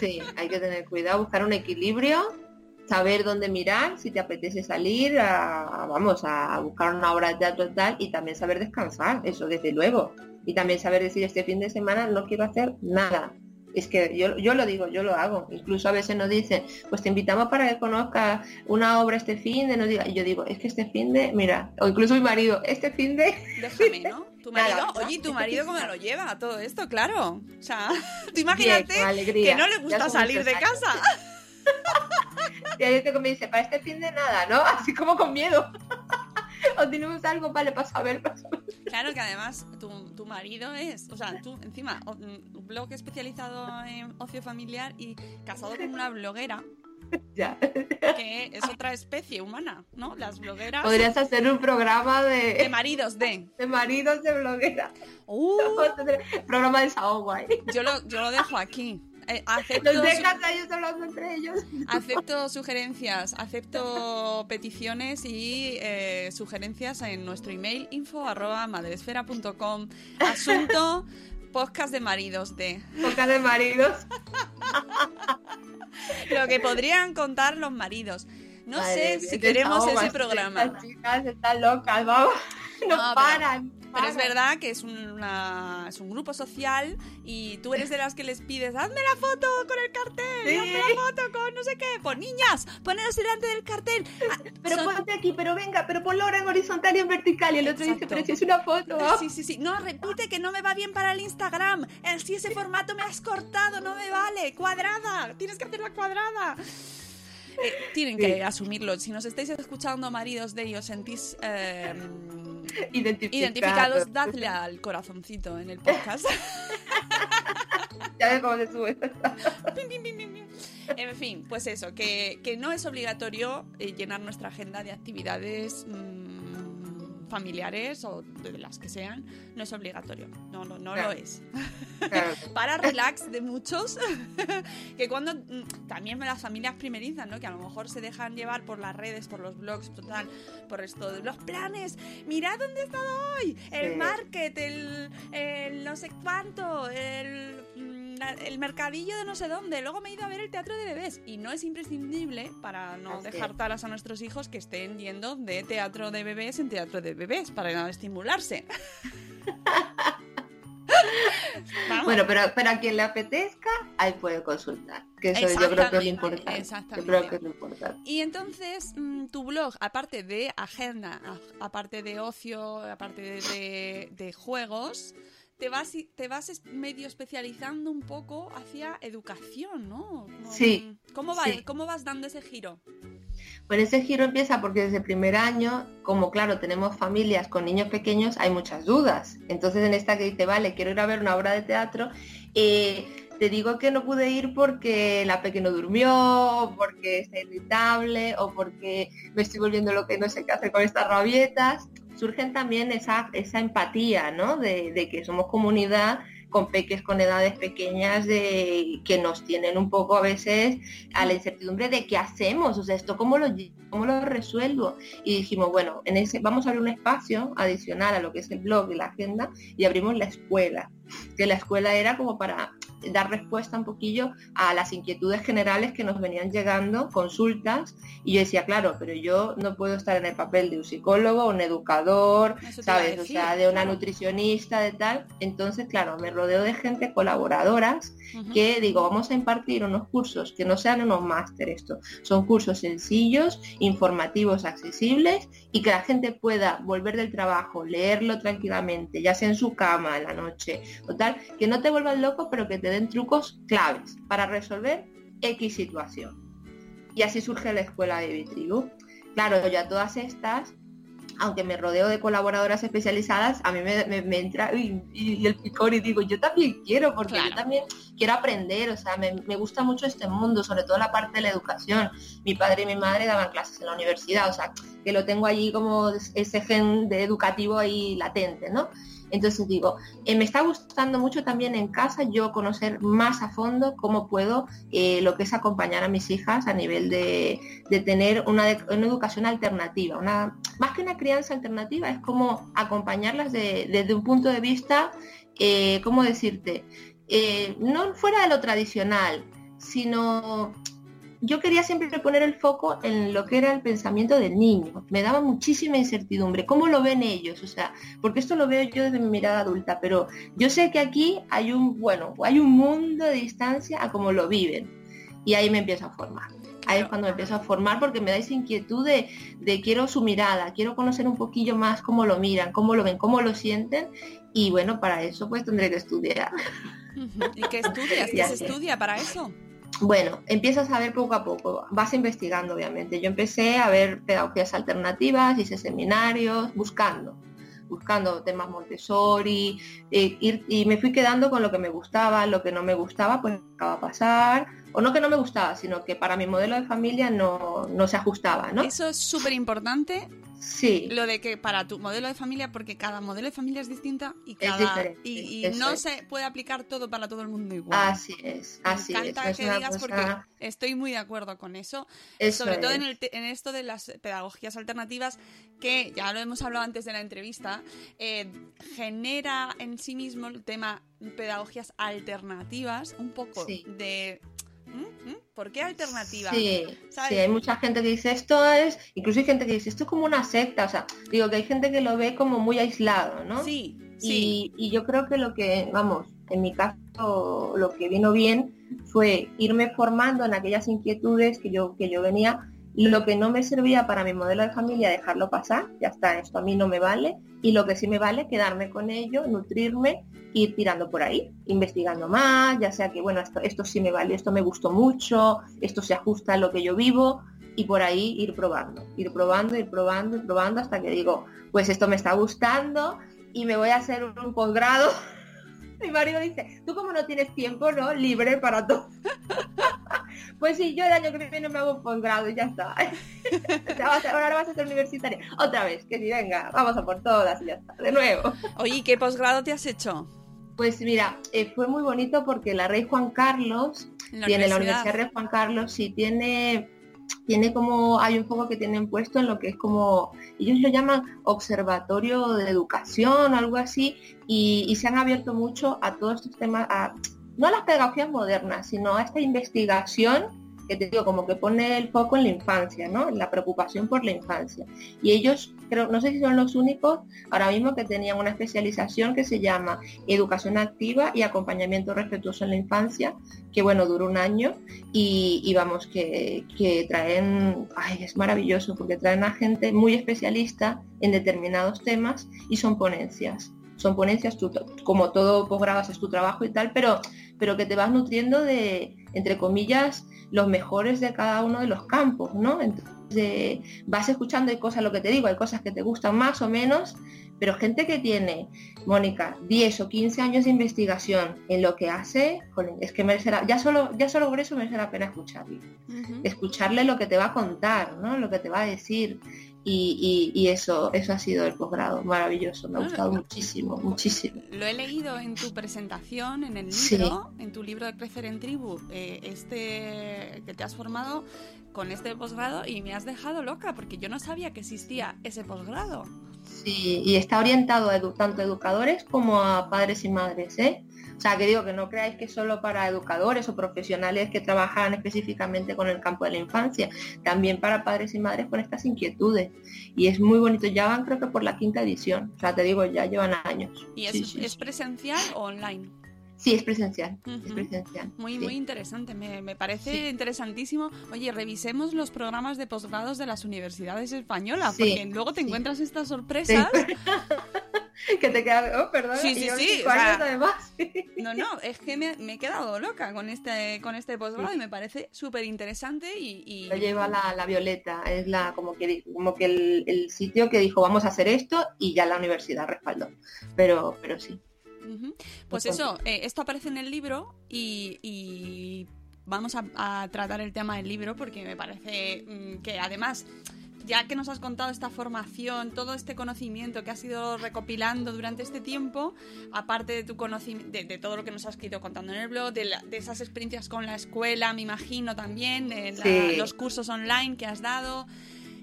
Sí, hay que tener cuidado, buscar un equilibrio. Saber dónde mirar, si te apetece salir, a, vamos, a buscar una obra de teatro tal, y también saber descansar, eso desde luego. Y también saber decir, este fin de semana no quiero hacer nada. Es que yo, yo lo digo, yo lo hago. Incluso a veces nos dicen, pues te invitamos para que conozcas una obra este fin de, nos diga, y yo digo, es que este fin de, mira, o incluso mi marido, este fin de... Déjame, ¿no? Tu marido, oye, ¿tu marido cómo lo lleva todo esto? Claro. O sea, tú imagínate que no le gusta salir de casa. y hay gente que me dice, para este fin de nada, ¿no? Así como con miedo. o tenemos algo, vale, pasa a ver, pasa a ver. Claro que además tu, tu marido es, o sea, tú encima, un blog especializado en ocio familiar y casado con una bloguera. Ya. Que es otra especie humana, ¿no? Las blogueras. Podrías hacer un programa de. De maridos de. De maridos de bloguera. Uh, programa de Sao Guay. yo, lo, yo lo dejo aquí. Eh, acepto, Los su- dejas a ellos hablando entre ellos. acepto sugerencias, acepto peticiones y eh, sugerencias en nuestro email info arroba madresfera.com. Asunto podcast de maridos de. Boca de maridos. Lo que podrían contar los maridos. No Madre sé mía, si queremos ese programa. Estas chicas están locas, vamos. No, paran. Pero es paran. verdad que es, una, es un grupo social y tú eres de las que les pides, hazme la foto con el cartel, Sí. hazme la foto con no sé qué. Pues niñas, poneros delante del cartel. Ah, Pero son- ponte aquí, pero venga, pero ponlo ahora en horizontal y en vertical. Y el otro dice, pero si es una foto. Sí, sí, sí. No, repite que no me va bien para el Instagram. Si ese formato me has cortado, no me vale. Cuadrada. Tienes que hacerla cuadrada. Eh, tienen Sí. que asumirlo. Si nos estáis escuchando, maridos de ellos, sentís eh, Identificados. identificados, dadle al corazoncito en el podcast. Ya ves cómo se sube. Pim, pim, pim, pim, pim. En fin, pues eso, que, que no es obligatorio eh, llenar nuestra agenda de actividades mm, familiares o de las que sean. No es obligatorio. No, no, no Claro. lo es. Claro. para relax de muchos, que cuando mm, también las familias primerizas, ¿no? Que a lo mejor se dejan llevar por las redes, por los blogs, total, por esto de los planes. Mirad dónde he estado hoy, el Sí. market, el, el no sé cuánto, el, el mercadillo de no sé dónde. Luego me he ido a ver el teatro de bebés y no es imprescindible para no Así dejar taras a nuestros hijos que estén yendo de teatro de bebés en teatro de bebés para estimularse. Bueno, pero, pero a quien le apetezca, ahí puede consultar. Que eso yo creo que es lo Exactamente, importante. Yo creo que es lo importante. Y entonces, mm, tu blog, aparte de agenda, aparte de ocio, aparte de, de- de juegos, te vas, y- te vas medio especializando un poco hacia educación, ¿no? Como- Sí, ¿Cómo, va- sí. ¿Cómo vas dando ese giro? Bueno, ese giro empieza porque desde el primer año, como claro, tenemos familias con niños pequeños, hay muchas dudas. Entonces en esta que dice, vale, quiero ir a ver una obra de teatro, eh, te digo que no pude ir porque la pequeña no durmió, o porque está irritable, o porque me estoy volviendo lo que no sé qué hacer con estas rabietas. Surgen también esa, esa empatía, ¿no? De, que somos comunidad con peques con edades pequeñas de que nos tienen un poco a veces a la incertidumbre de qué hacemos, o sea, esto cómo lo, cómo lo resuelvo. Y dijimos, bueno, en ese vamos a abrir un espacio adicional a lo que es el blog y la agenda y abrimos la escuela, que la escuela era como para dar respuesta un poquillo a las inquietudes generales que nos venían llegando, consultas, y yo decía, claro, pero yo no puedo estar en el papel de un psicólogo, un educador, ¿sabes? O sea, de una claro. nutricionista, de tal. Entonces, claro, me rodeo de gente colaboradoras que digo, vamos a impartir unos cursos que no sean unos máster esto, son cursos sencillos, informativos, accesibles y que la gente pueda volver del trabajo, leerlo tranquilamente, ya sea en su cama en la noche o tal, que no te vuelvan loco, pero que te den trucos claves para resolver X situación. Y así surge la escuela de Vitribu. Claro, ya todas estas aunque me rodeo de colaboradoras especializadas, a mí me, me- me entra y, y el picor y digo, yo también quiero, porque Claro. yo también quiero aprender, o sea, me, me gusta mucho este mundo, sobre todo la parte de la educación. Mi padre y mi madre daban clases en la universidad, o sea, que lo tengo allí como ese gen de educativo ahí latente, ¿no? Entonces digo, eh, me está gustando mucho también en casa yo conocer más a fondo cómo puedo eh, lo que es acompañar a mis hijas a nivel de, tener una, una educación alternativa. Más que una crianza alternativa, es como acompañarlas de- desde un punto de vista, eh, ¿cómo decirte? No fuera de lo tradicional, sino yo quería siempre poner el foco en lo que era el pensamiento del niño. Me daba muchísima incertidumbre. ¿Cómo lo ven ellos? O sea, porque esto lo veo yo desde mi mirada adulta, pero yo sé que aquí hay un, bueno, hay un mundo de distancia a cómo lo viven. Y ahí me empiezo a formar. Ahí es cuando me empiezo a formar porque me dais inquietud de, de quiero su mirada, quiero conocer un poquillo más cómo lo miran, cómo lo ven, cómo lo sienten. Y bueno, para eso pues tendré que estudiar. ¿Y qué estudias? ¿Qué se estudia para eso? Bueno, empiezas a ver poco a poco, vas investigando obviamente. Yo empecé a ver pedagogías alternativas, hice seminarios, buscando, buscando temas Montessori, eh, y me fui quedando con lo que me gustaba, lo que no me gustaba, pues acaba a pasar, o no que no me gustaba, sino que para mi modelo de familia no, no se ajustaba, ¿no? Eso es súper importante, Sí, lo de que para tu modelo de familia, porque cada modelo de familia es distinta y, cada, y, no es. se puede aplicar todo para todo el mundo igual. así es, así Me es. encanta Es que digas cosa- porque estoy muy de acuerdo con eso. Eso sobre todo en, el en esto de las pedagogías alternativas, que ya lo hemos hablado antes de la entrevista, eh, genera en sí mismo el tema pedagogías alternativas, un poco Sí. de... ¿Mm? ¿Mm? ¿Por qué alternativa? Sí, sí, hay mucha gente que dice esto es, incluso hay gente que dice esto es como una secta, o sea, digo que hay gente que lo ve como muy aislado, ¿no? Sí, sí. Y, y yo creo que lo que, vamos, en mi caso lo que vino bien fue irme formando en aquellas inquietudes que yo, que yo venía, lo que no me servía para mi modelo de familia, dejarlo pasar, ya está, esto a mí no me vale, y lo que sí me vale, quedarme con ello, nutrirme, ir tirando por ahí, investigando más, ya sea que, bueno, esto, esto sí me vale, esto me gustó mucho, esto se ajusta a lo que yo vivo, y por ahí ir probando, ir probando, ir probando, ir probando, hasta que digo, pues esto me está gustando, y me voy a hacer un, posgrado. Mi marido dice, tú como no tienes tiempo, ¿no? Libre para todo. pues sí, yo el año que viene me hago un posgrado y ya está. Ahora vas a ser universitaria. Otra vez, que si venga, vamos a por todas y ya está. De nuevo. Oye, ¿y ¿qué posgrado te has hecho? Pues mira, eh, fue muy bonito porque la Rey Juan Carlos la tiene la universidad. Universidad Rey Juan Carlos, sí tiene tiene como hay un poco que tienen puesto en lo que es como ellos lo llaman observatorio de educación o algo así y, y se han abierto mucho a todos estos temas a, no a las pedagogías modernas sino a esta investigación que te digo como que pone el foco en la infancia no en la preocupación por la infancia. Y ellos creo no sé si son los únicos ahora mismo que tenían una especialización que se llama educación activa y acompañamiento respetuoso en la infancia que bueno duró un año y, vamos que, que traen ay es maravilloso porque traen a gente muy especialista en determinados temas y son ponencias son ponencias tú, como todo posgrado es tu trabajo y tal pero pero que te vas nutriendo de entre comillas los mejores de cada uno de los campos no entonces eh, vas escuchando hay cosas lo que te digo hay cosas que te gustan más o menos pero gente que tiene Mónica 10 o 15 años de investigación en lo que hace es que merecerá ya solo ya solo por eso merece la pena escucharle. Escucharle lo que te va a contar no lo que te va a decir y, y- y eso eso ha sido el posgrado maravilloso me ha Ah, gustado muchísimo muchísimo Lo he leído en tu presentación, en el Sí. libro, en tu libro de Crecer en Tribu, eh, este que te has formado con este posgrado y me has dejado loca porque yo no sabía que existía ese posgrado. Sí, y está orientado a edu- tanto a educadores como a padres y madres, ¿eh? O sea, que digo que no creáis que solo para educadores o profesionales que trabajan específicamente con el campo de la infancia, también para padres y madres con estas inquietudes. Y es muy bonito, ya van creo que por la quinta edición, o sea, te digo, ya llevan años. ¿Y es, Sí, sí, es sí. presencial o online? Sí, es presencial, es presencial. Muy, sí. muy interesante, me, me parece Sí. interesantísimo. Oye, revisemos los programas de posgrados de las universidades españolas, Sí, porque luego te encuentras estas sorpresas. que te queda, oh, perdón, Sí, sí, yo sí, cinco o sea, años además. No, no, es que me, me he quedado loca con este, con este posgrado y me parece súper interesante y, y- Lo lleva la, la Violeta, es la como que como que el, el sitio que dijo vamos a hacer esto y ya la universidad respaldó. Pero, pero sí. Pues Pues eso, eh, esto aparece en el libro y, y vamos a, a tratar el tema del libro porque me parece mm, que además, ya que nos has contado esta formación, todo este conocimiento que has ido recopilando durante este tiempo, aparte de tu conocimiento, de, de todo lo que nos has ido contando en el blog, de, la- de esas experiencias con la escuela, me imagino también, de la- Sí. los cursos online que has dado,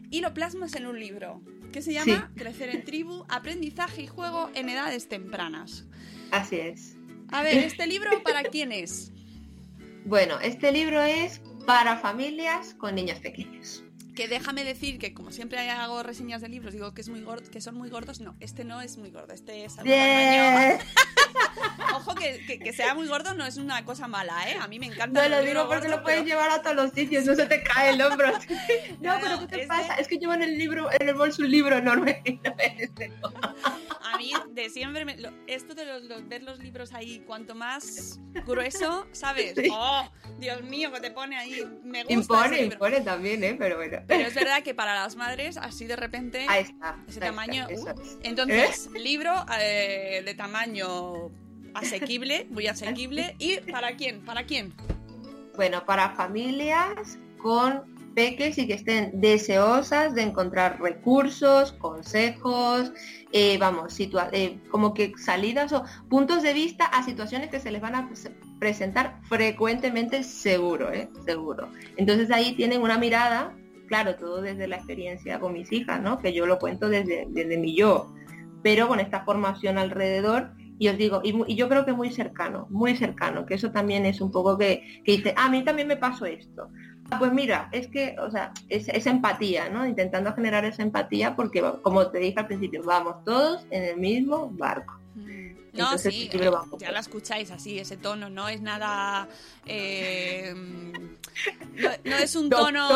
y lo plasmas en un libro que se llama Crecer en tribu, aprendizaje y juego en edades tempranas. Así es. A ver, ¿este libro para quién es? Bueno, este libro es para familias con niños pequeños. Que déjame decir que como siempre hago reseñas de libros, digo que es muy gordo, que son muy gordos. No, este no es muy gordo, este es algo. Ojo que, que- que sea muy gordo no es una cosa mala, ¿eh? A mí me encanta. No el lo libro digo porque gordo, lo puedes pero- llevar a todos los sitios, no se te cae el hombro. No, No, pero ¿qué te pasa? Es que llevo en el libro, en el bolso un libro enorme. no A mí de siempre, me- esto de los, los- ver los libros ahí, cuanto más grueso, ¿sabes? Sí. Oh, Dios mío, que te pone ahí. Me gusta Impone, impone también, ¿eh? Pero bueno. Pero es verdad que para las madres, así de repente, Ahí está. ese ahí tamaño. está, uh, es. entonces, libro eh, de tamaño asequible, muy asequible. ¿Y para quién? ¿Para quién? Bueno, para familias con peques y que estén deseosas de encontrar recursos, consejos, eh, vamos, situa- eh, como que salidas o puntos de vista a situaciones que se les van a pres- presentar frecuentemente, seguro, ¿eh? seguro. Entonces ahí tienen una mirada, claro, todo desde la experiencia con mis hijas, ¿no? Que yo lo cuento desde, desde mi yo, pero con esta formación alrededor y os digo, y, y yo creo que muy cercano, muy cercano, que eso también es un poco que, que dice, "Ah, a mí también me pasó esto. Ah, Pues mira, es que, o sea, es, esa empatía, ¿no? Intentando generar esa empatía porque, como te dije al principio, vamos todos en el mismo barco. No, Entonces, sí, eh, ya la escucháis así, ese tono, no es nada... eh, no, no es un tono...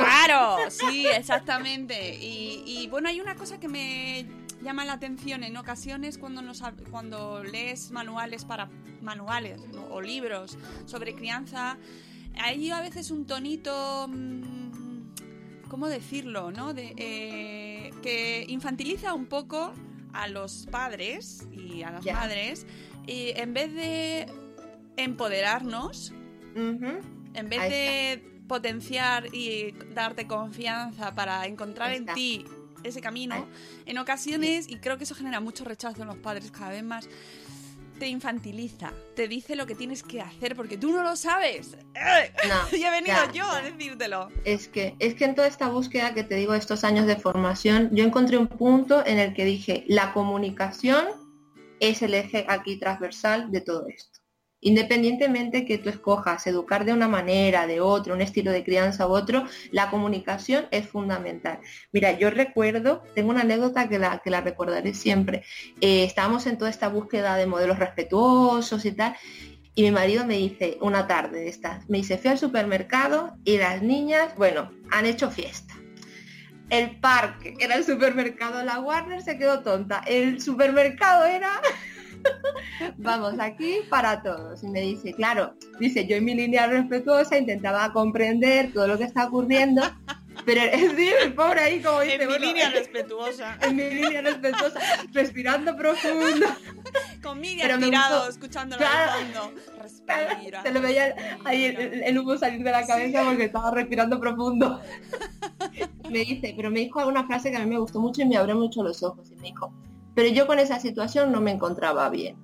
Claro, sí, exactamente. Y, y, bueno, hay una cosa que me llama la atención en ocasiones cuando nos cuando lees manuales para manuales ¿no? o libros sobre crianza, hay a veces un tonito mm, ¿cómo decirlo? ¿no? De, eh, que infantiliza un poco a los padres y a las madres y en vez de empoderarnos en vez de potenciar y darte confianza para encontrar en ti ese camino, en ocasiones, y creo que eso genera mucho rechazo en los padres cada vez más, te infantiliza, te dice lo que tienes que hacer porque tú no lo sabes. No, y he venido ya, yo a decírtelo. Es que, es que en toda esta búsqueda que te digo, estos años de formación, yo encontré un punto en el que dije, la comunicación es el eje aquí transversal de todo esto. Independientemente que tú escojas educar de una manera, de otra, un estilo de crianza u otro, la comunicación es fundamental. Mira, yo recuerdo, tengo una anécdota que la, que la recordaré siempre. Eh, estábamos en toda esta búsqueda de modelos respetuosos y tal, y mi marido me dice, una tarde de estas, me dice, fui al supermercado y las niñas, bueno, han hecho fiesta. El parque era el supermercado, la Warner se quedó tonta. El supermercado era, vamos, aquí para todos. Y me dice, claro, dice, yo en mi línea respetuosa intentaba comprender todo lo que está ocurriendo, pero es decir, el pobre ahí como dice, En mi bueno, línea respetuosa. en mi línea respetuosa, respirando profundo. Con Miriam Pero me tirado, gustó- escuchándola Claro. fondo. Respira. Se le veía ahí el, el- el humo salir de la cabeza porque estaba respirando profundo. me dice, pero me dijo alguna frase que a mí me gustó mucho y me abrió mucho los ojos. Y me dijo, pero yo con esa situación no me encontraba bien.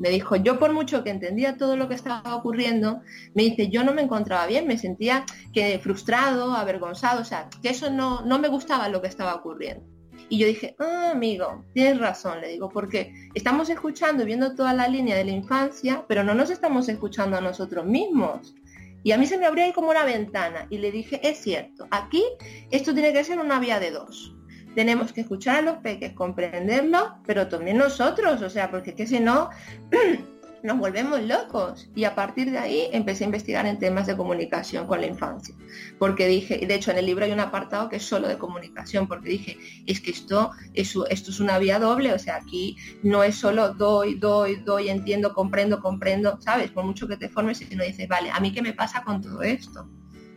Me dijo, yo por mucho que entendía todo lo que estaba ocurriendo, me dice, yo no me encontraba bien, me sentía que frustrado, avergonzado, o sea, que eso no, no me gustaba lo que estaba ocurriendo. Y yo dije, ah, amigo, tienes razón, le digo, porque estamos escuchando y viendo toda la línea de la infancia, pero no nos estamos escuchando a nosotros mismos. Y a mí se me abrió ahí como una ventana y le dije, es cierto, aquí esto tiene que ser una vía de dos. Tenemos que escuchar a los peques, comprenderlos, pero también nosotros, o sea, porque que si no, nos volvemos locos. Y a partir de ahí empecé a investigar en temas de comunicación con la infancia. Porque dije, y de hecho en el libro hay un apartado que es solo de comunicación, porque dije, es que esto es, esto es una vía doble, o sea, aquí no es solo doy, doy, doy, entiendo, comprendo, comprendo, ¿sabes? Por mucho que te formes y no dices, vale, ¿a mí qué me pasa con todo esto?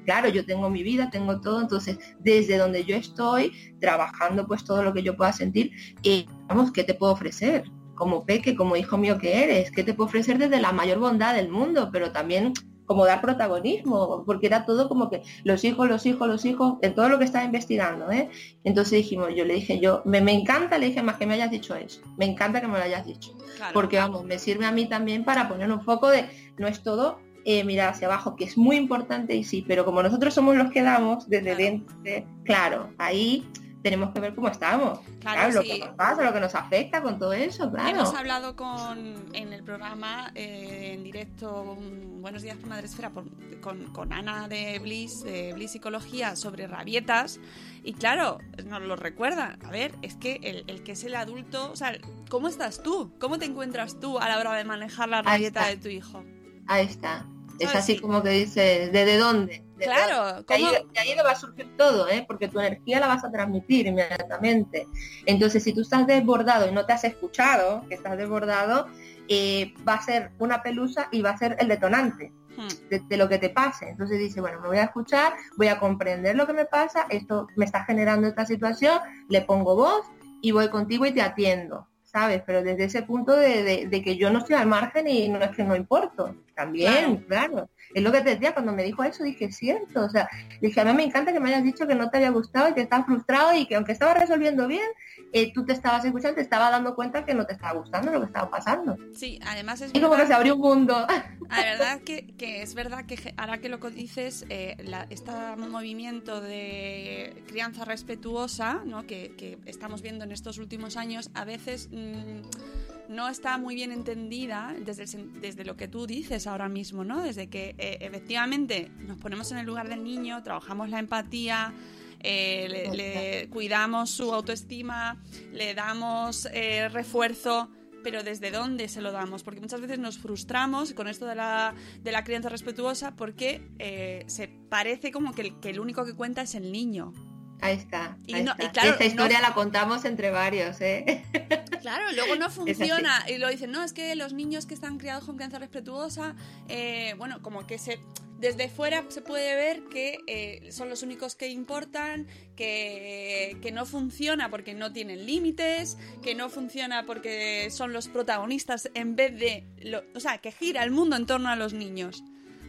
Claro, yo tengo mi vida, tengo todo, entonces desde donde yo estoy, trabajando pues todo lo que yo pueda sentir, y vamos, ¿qué te puedo ofrecer? Como peque, como hijo mío que eres, ¿qué te puedo ofrecer desde la mayor bondad del mundo? Pero también como dar protagonismo, porque era todo como que los hijos, los hijos, los hijos, en todo lo que estaba investigando, ¿eh? Entonces dijimos, yo le dije, yo, me, me encanta, le dije, más que me hayas dicho eso, me encanta que me lo hayas dicho, Claro. porque vamos, me sirve a mí también para poner un foco de, no es todo eh, mirar hacia abajo, que es muy importante y sí, pero como nosotros somos los que damos desde dentro, claro, ahí tenemos que ver cómo estamos. Claro, Claro, lo que nos pasa, lo que nos afecta con todo eso, claro. Hemos hablado con, en el programa eh, en directo Buenos días Madre Esfera por- con, con Ana de Bliss, de Bliss Psicología, sobre rabietas. Y claro, nos lo recuerda. A ver, es que el, el que es el adulto, o sea, ¿cómo estás tú? ¿Cómo te encuentras tú a la hora de manejar la rabieta de tu hijo? Ahí está. Es así Sí. como que dices, ¿desde dónde? ¿De Claro, dónde? De ahí, de ahí le va a surgir todo, ¿eh? porque tu energía la vas a transmitir inmediatamente. Entonces, si tú estás desbordado y no te has escuchado, que estás desbordado, eh, va a ser una pelusa y va a ser el detonante Hmm. de, de lo que te pase. Entonces dice, bueno, me voy a escuchar, voy a comprender lo que me pasa, esto me está generando esta situación, le pongo voz y voy contigo y te atiendo, ¿sabes? Pero desde ese punto de, de- de que yo no estoy al margen y no es que no importo. También, claro. Es lo que te decía, cuando me dijo eso dije, es cierto, o sea, dije, a mí me encanta que me hayas dicho que no te había gustado y que estás frustrado y que aunque estaba resolviendo bien, eh, tú te estabas escuchando, te estaba dando cuenta que no te estaba gustando lo que estaba pasando. Sí, además es Y como que se abrió un mundo. La verdad que, que es verdad que ahora que lo dices, eh, la- este movimiento de crianza respetuosa ¿no? que, que estamos viendo en estos últimos años, a veces mm, no está muy bien entendida desde, el desde lo que tú dices ahora mismo, ¿no? Desde que eh, efectivamente nos ponemos en el lugar del niño, trabajamos la empatía, eh, le, le cuidamos su autoestima, le damos eh, refuerzo, pero ¿desde dónde se lo damos? Porque muchas veces nos frustramos con esto de la, de la crianza respetuosa porque eh, se parece como que el, que el único que cuenta es el niño. Ahí está. Y ahí no- está. y claro, Esta historia no- la contamos entre varios, ¿eh? Claro, luego no funciona. Y lo dicen, no, es que los niños que están criados con crianza respetuosa, eh, bueno, como que se desde fuera se puede ver que eh, son los únicos que importan, que, que no funciona porque no tienen límites, que no funciona porque son los protagonistas en vez de... lo- o sea, que gira el mundo en torno a los niños.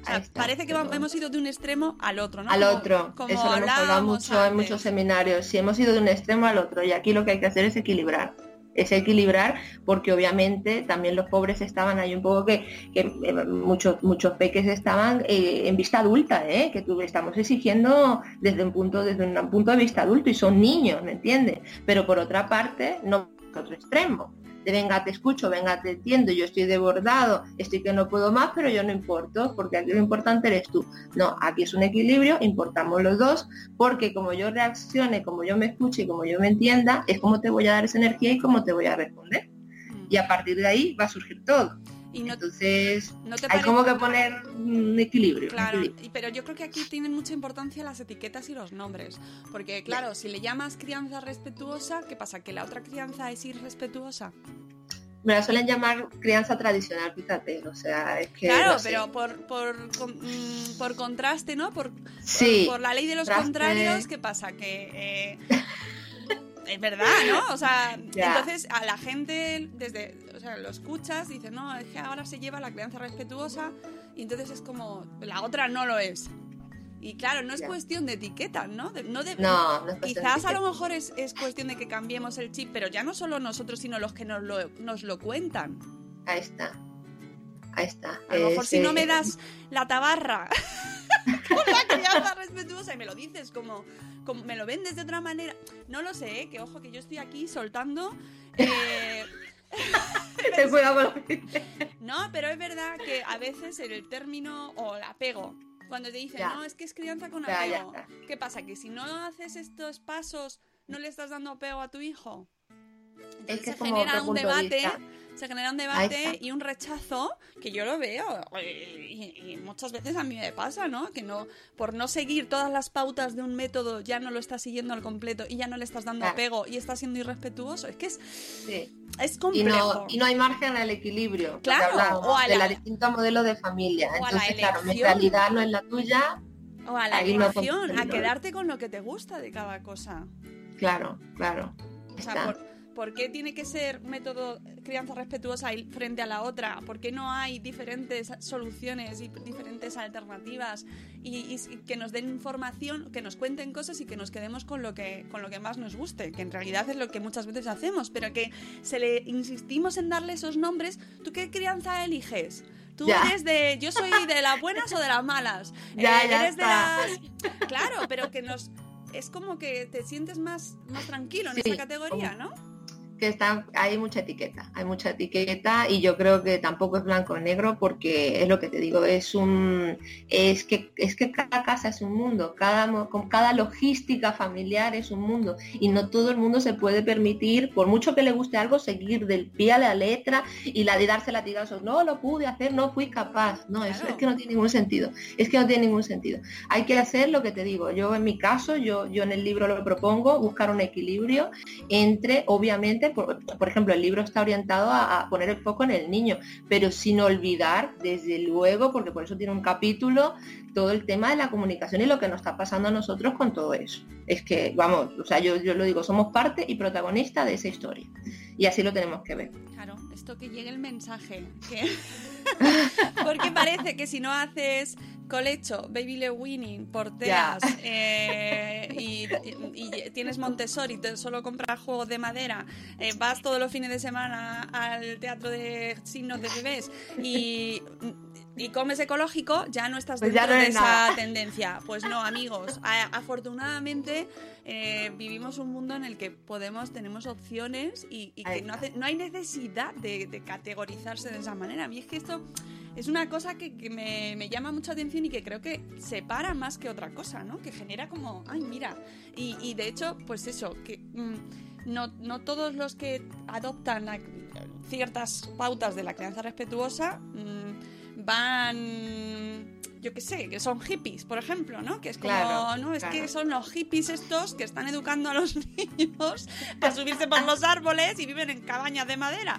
O sea, Ahí está, parece que hemos ido de un extremo al otro, ¿no? al otro. como Eso lo hemos hablado mucho en muchos seminarios. Si hemos ido de un extremo al otro y aquí lo que hay que hacer es equilibrar. Es equilibrar porque obviamente también los pobres estaban ahí un poco que, que, eh, muchos muchos peques estaban eh, en vista adulta, ¿eh? que tú estamos exigiendo desde un punto desde un punto de vista adulto y son niños, ¿me entiendes? Pero por otra parte no otro extremo de venga te escucho, venga te entiendo, yo estoy desbordado, estoy que no puedo más, pero yo no importo, porque aquí lo importante eres tú. No, aquí es un equilibrio, importamos los dos, porque como yo reaccione, como yo me escuche y como yo me entienda, es como te voy a dar esa energía y cómo te voy a responder. Mm. Y a partir de ahí va a surgir todo. Y no, Entonces, ¿no te hay como que poner un equilibrio. un Claro, equilibrio. y- pero yo creo que aquí tienen mucha importancia las etiquetas y los nombres. Porque, claro, si le llamas crianza respetuosa, ¿qué pasa? ¿Que la otra crianza es irrespetuosa? Me la suelen llamar crianza tradicional, fíjate, o sea, es que... claro, no sé. pero por, por, con- mm, por contraste, ¿no? Por, Sí, por, por la ley de los contrarios, ¿qué pasa? Que... eh, es verdad, ¿no? O sea, Ya. entonces a la gente desde, sea, lo escuchas, dices, no, es que ahora se lleva la crianza respetuosa y entonces es como, la otra no lo es. Y claro, no es cuestión de etiquetas, ¿no? De- no de, No, no es cuestión de Quizás a lo mejor es, es cuestión de que cambiemos el chip, pero ya no solo nosotros, sino los que nos lo, nos lo cuentan. Ahí está. Ahí está. A lo mejor si no eh, me das la tabarra con la crianza respetuosa y me lo dices como, como me lo vendes de otra manera, no lo sé, ¿eh? que ojo que yo estoy aquí soltando. eh, No, pero es verdad que a veces el término o el apego, cuando te dicen, Ya. no, es que es crianza con Ya, ya apego. ¿qué pasa? Que si no haces estos pasos, no le estás dando apego a tu hijo. Entonces que es se como genera un de debate. Se genera un debate y un rechazo que yo lo veo y, y muchas veces a mí me pasa, ¿no? Que no por no seguir todas las pautas de un método ya no lo estás siguiendo al completo y ya no le estás dando Claro. apego y estás siendo irrespetuoso. Es que es, Sí. es Y complejo. no, y no hay margen al equilibrio. Claro, o a de la- la distinta modelo de familia. o a la Entonces, claro, mi elección. realidad no es la tuya. O a la Ahí no elección, a quedarte con lo que te gusta de cada cosa. Claro, claro. O sea, Está. ¿por, por qué tiene que ser método crianza respetuosa frente a la otra? ¿Por qué no hay diferentes soluciones y diferentes alternativas? Y, y que nos den información, que nos cuenten cosas y que nos quedemos con lo que, con lo que más nos guste, que en realidad es lo que muchas veces hacemos, pero que se le insistimos en darle esos nombres. ¿Tú qué crianza eliges? Tú Ya. eres de. Yo soy de las buenas o de las malas. Ya, Eh, ya eres de está. las. Claro, pero que nos es como que te sientes más, más tranquilo en Sí, esa categoría, ¿no? Que está, hay mucha etiqueta, hay mucha etiqueta y yo creo que tampoco es blanco o negro porque es lo que te digo, es un es que es que cada casa es un mundo, cada con cada logística familiar es un mundo y no todo el mundo se puede permitir, por mucho que le guste algo, seguir del pie a la letra y la de darse latigazos, no lo pude hacer, no fui capaz, no, eso es que no tiene ningún sentido, es que no tiene ningún sentido. Hay que hacer lo que te digo, yo en mi caso, yo, yo en el libro lo propongo, buscar un equilibrio entre, obviamente, por, ejemplo, el libro está orientado a, poner el foco en el niño, pero sin olvidar, desde luego, porque por eso tiene un capítulo, todo el tema de la comunicación y lo que nos está pasando a nosotros con todo eso. Es que, vamos, o sea, yo, yo lo digo, somos parte y protagonista de esa historia. Y así lo tenemos que ver. Claro, esto que llegue el mensaje. que- Porque parece que si no haces colecho, baby le winning, porteas Ya. eh, y, y- y tienes Montessori, te solo compras juegos de madera, eh, vas todos los fines de semana al teatro de signos de bebés y, y comes ecológico, ya no estás Pues dentro no de esa nada. tendencia. Pues no, amigos. A- afortunadamente eh, vivimos un mundo en el que podemos, tenemos opciones y, que hace- no hay necesidad de, de categorizarse de esa manera. A mí es que esto es una cosa que, que me, me llama mucha atención y que creo que separa más que otra cosa, ¿no? Que genera como, ay, mira. Y, y de hecho, pues eso, que mm, no, no todos los que adoptan ciertas pautas de la crianza respetuosa mm, van yo qué sé, que son hippies, por ejemplo, ¿no? Que es como, Claro, no, es claro. que son los hippies estos que están educando a los niños a subirse por los árboles y viven en cabañas de madera.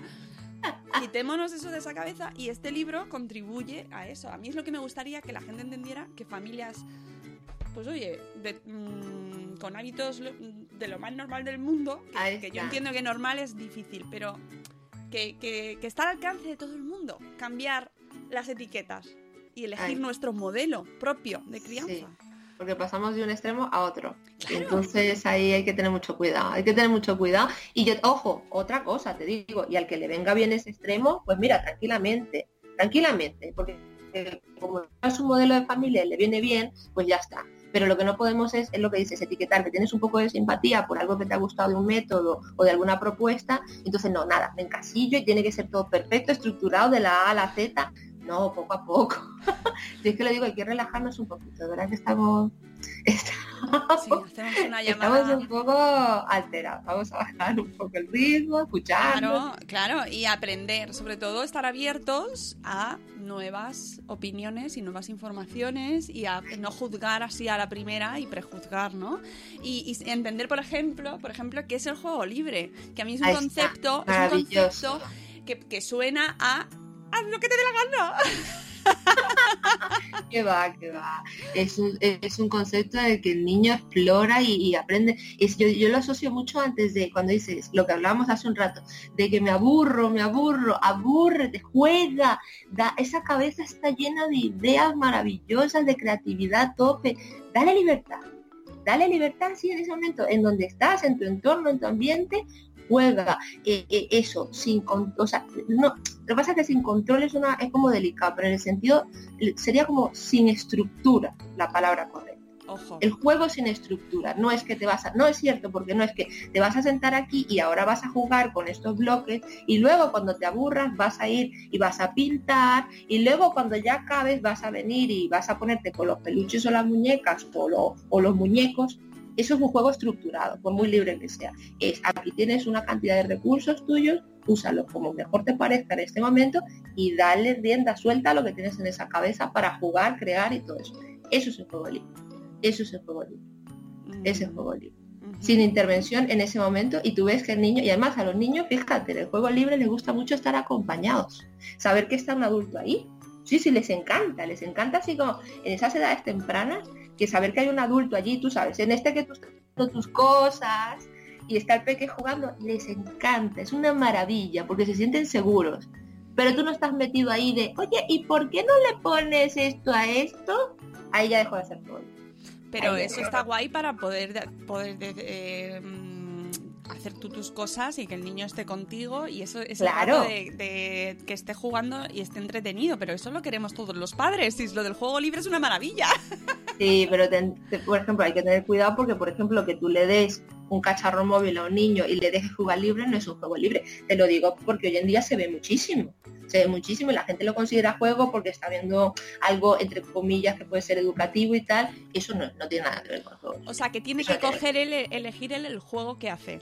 Quitémonos eso de esa cabeza y este libro contribuye a eso. A mí es lo que me gustaría que la gente entendiera que familias, pues oye, de- mm, con hábitos de lo más normal del mundo, que, yo entiendo que normal es difícil, pero que, que- que está al alcance de todo el mundo cambiar las etiquetas y elegir Ahí. nuestro modelo propio de crianza. Sí, porque pasamos de un extremo a otro. Claro. entonces ahí hay que tener mucho cuidado, hay que tener mucho cuidado. Y yo, ojo, otra cosa, te digo, y al que le venga bien ese extremo, pues mira, tranquilamente, tranquilamente, porque eh, como es un modelo de familia le viene bien, pues ya está. Pero lo que no podemos es, es lo que dices, etiquetar que tienes un poco de simpatía por algo que te ha gustado de un método o de alguna propuesta, entonces no, nada, me encasillo y tiene que ser todo perfecto, estructurado de la A a la Z. No, poco a poco. si es que le digo, hay que relajarnos un poquito, ¿verdad? Que estamos, Sí, hacemos una estamos llamada. un poco alterados. Vamos a bajar un poco el ritmo, escuchar. Claro, claro, y aprender, sobre todo estar abiertos a nuevas opiniones y nuevas informaciones y a no juzgar así a la primera y prejuzgar, ¿no? Y, y entender, por ejemplo, por ejemplo, qué es el juego libre, que a mí es un Ahí está, concepto, es un concepto que, que suena a lo que te dé la gana. Que va, que va. Es un, es un concepto de que el niño explora y, aprende. Es, yo, yo lo asocio mucho antes de cuando dices lo que hablábamos hace un rato, de que me aburro, me aburro, aburre, juega. Da, esa cabeza está llena de ideas maravillosas, de creatividad tope. Dale libertad. Dale libertad, sí, en ese momento, en donde estás, en tu entorno, en tu ambiente, juega. Eh, eh, eso, sin con- o sea, no, lo que pasa es que sin control es una, es como delicado, pero en el sentido sería como sin estructura la palabra correcta. Ojo. El juego sin estructura, no es que te vas a, no es cierto, porque no es que te vas a sentar aquí y ahora vas a jugar con estos bloques y luego cuando te aburras vas a ir y vas a pintar y luego cuando ya acabes vas a venir y vas a ponerte con los peluches o las muñecas o, lo- o los muñecos. Eso es un juego estructurado, por muy libre que sea. Es aquí tienes una cantidad de recursos tuyos, úsalos como mejor te parezca en este momento y dale rienda suelta a lo que tienes en esa cabeza para jugar, crear y todo eso. Eso es el juego libre. Eso es el juego libre. Ese juego libre. Sin intervención en ese momento y tú ves que el niño, y además a los niños, fíjate, en el juego libre les gusta mucho estar acompañados. Saber que está un adulto ahí. Sí, sí, les encanta, les encanta así como en esas edades tempranas, que saber que hay un adulto allí, tú sabes, en este que tú estás haciendo tus cosas y está el peque jugando, les encanta, es una maravilla, porque se sienten seguros. Pero tú no estás metido ahí de, oye, ¿y por qué no le pones esto a esto? Ahí ya dejó de ser todo. Pero Ahí eso está guay para poder, de- poder de- eh, hacer tú tus cosas y que el niño esté contigo y eso es el Claro. de, de que esté jugando y esté entretenido. Pero eso lo queremos todos los padres y lo del juego libre es una maravilla. Sí, pero ten- te- por ejemplo hay que tener cuidado porque por ejemplo que tú le des un cacharro móvil a un niño y le dejes jugar libre no es un juego libre. Te lo digo porque hoy en día se ve muchísimo. Se ve muchísimo y la gente lo considera juego porque está viendo algo entre comillas que puede ser educativo y tal. Eso no, no tiene nada que ver con juegos. O sea, que tiene que coger él, elegir él el juego que hace.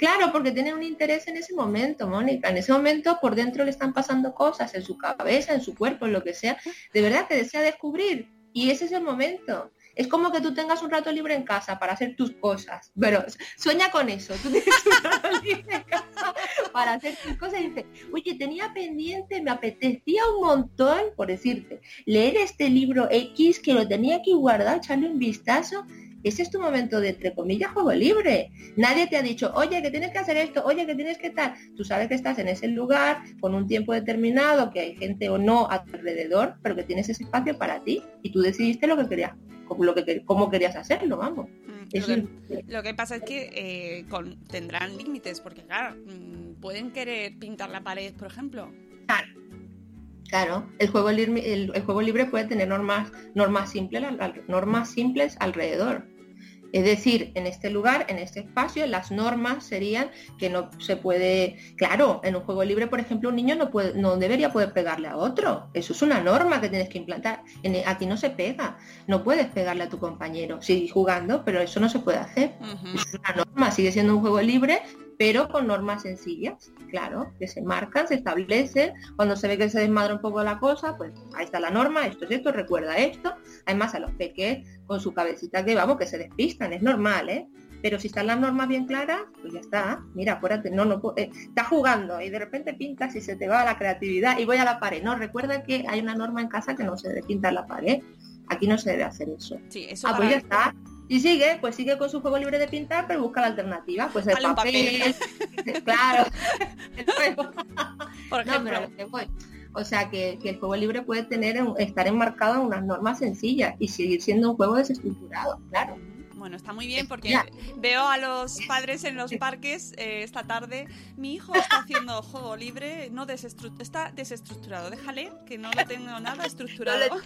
Claro, porque tiene un interés en ese momento, Mónica. En ese momento por dentro le están pasando cosas en su cabeza, en su cuerpo, en lo que sea. De verdad que desea descubrir. Y ese es el momento. Es como que tú tengas un rato libre en casa para hacer tus cosas. Pero sueña con eso. Tú tienes un rato libre en casa para hacer tus cosas y dices, oye, tenía pendiente, me apetecía un montón, por decirte, leer este libro X que lo tenía aquí guardado, echarle un vistazo. Ese es tu momento de, entre comillas, juego libre. Nadie te ha dicho, oye, que tienes que hacer esto, oye, que tienes que tal. Tú sabes que estás en ese lugar con un tiempo determinado, que hay gente o no a tu alrededor, pero que tienes ese espacio para ti y tú decidiste lo que querías, lo que cómo querías hacerlo, vamos. Mm, Lo que, un- lo que pasa es que eh, con- tendrán límites, porque claro, mm, pueden querer pintar la pared, por ejemplo. Claro, el juego, libre, el, el juego libre puede tener normas, normas, simples, normas simples alrededor. Es decir, en este lugar, en este espacio, las normas serían que no se puede, claro, en un juego libre, por ejemplo, un niño no puede, no debería poder pegarle a otro. Eso es una norma que tienes que implantar. En, aquí no se pega, no puedes pegarle a tu compañero. Sí, jugando, pero eso no se puede hacer. Es una norma, sigue siendo un juego libre, pero con normas sencillas, claro, que se marcan, se establecen, cuando se ve que se desmadra un poco la cosa, pues ahí está la norma, esto es esto, recuerda esto, además a los peques con su cabecita que vamos, que se despistan, es normal, ¿eh? Pero si están las normas bien claras, pues ya está, mira, acuérdate, no, no, eh, estás jugando y de repente pintas y se te va la creatividad y voy a la pared, no, recuerda que hay una norma en casa que no se debe pintar la pared, aquí no se debe hacer eso. Sí, eso Ah, pues ya está. Y sigue, pues sigue con su juego libre de pintar, pero busca la alternativa. Pues el Dale papel, claro. el juego. Por No, ejemplo. pero que voy. O sea que, que el juego libre puede tener estar enmarcado en unas normas sencillas y seguir siendo un juego desestructurado, claro. Bueno, está muy bien porque Ya. veo a los padres en los parques eh, esta tarde. Mi hijo está haciendo juego libre, no desestru- está desestructurado. Déjale que no lo tengo nada estructurado.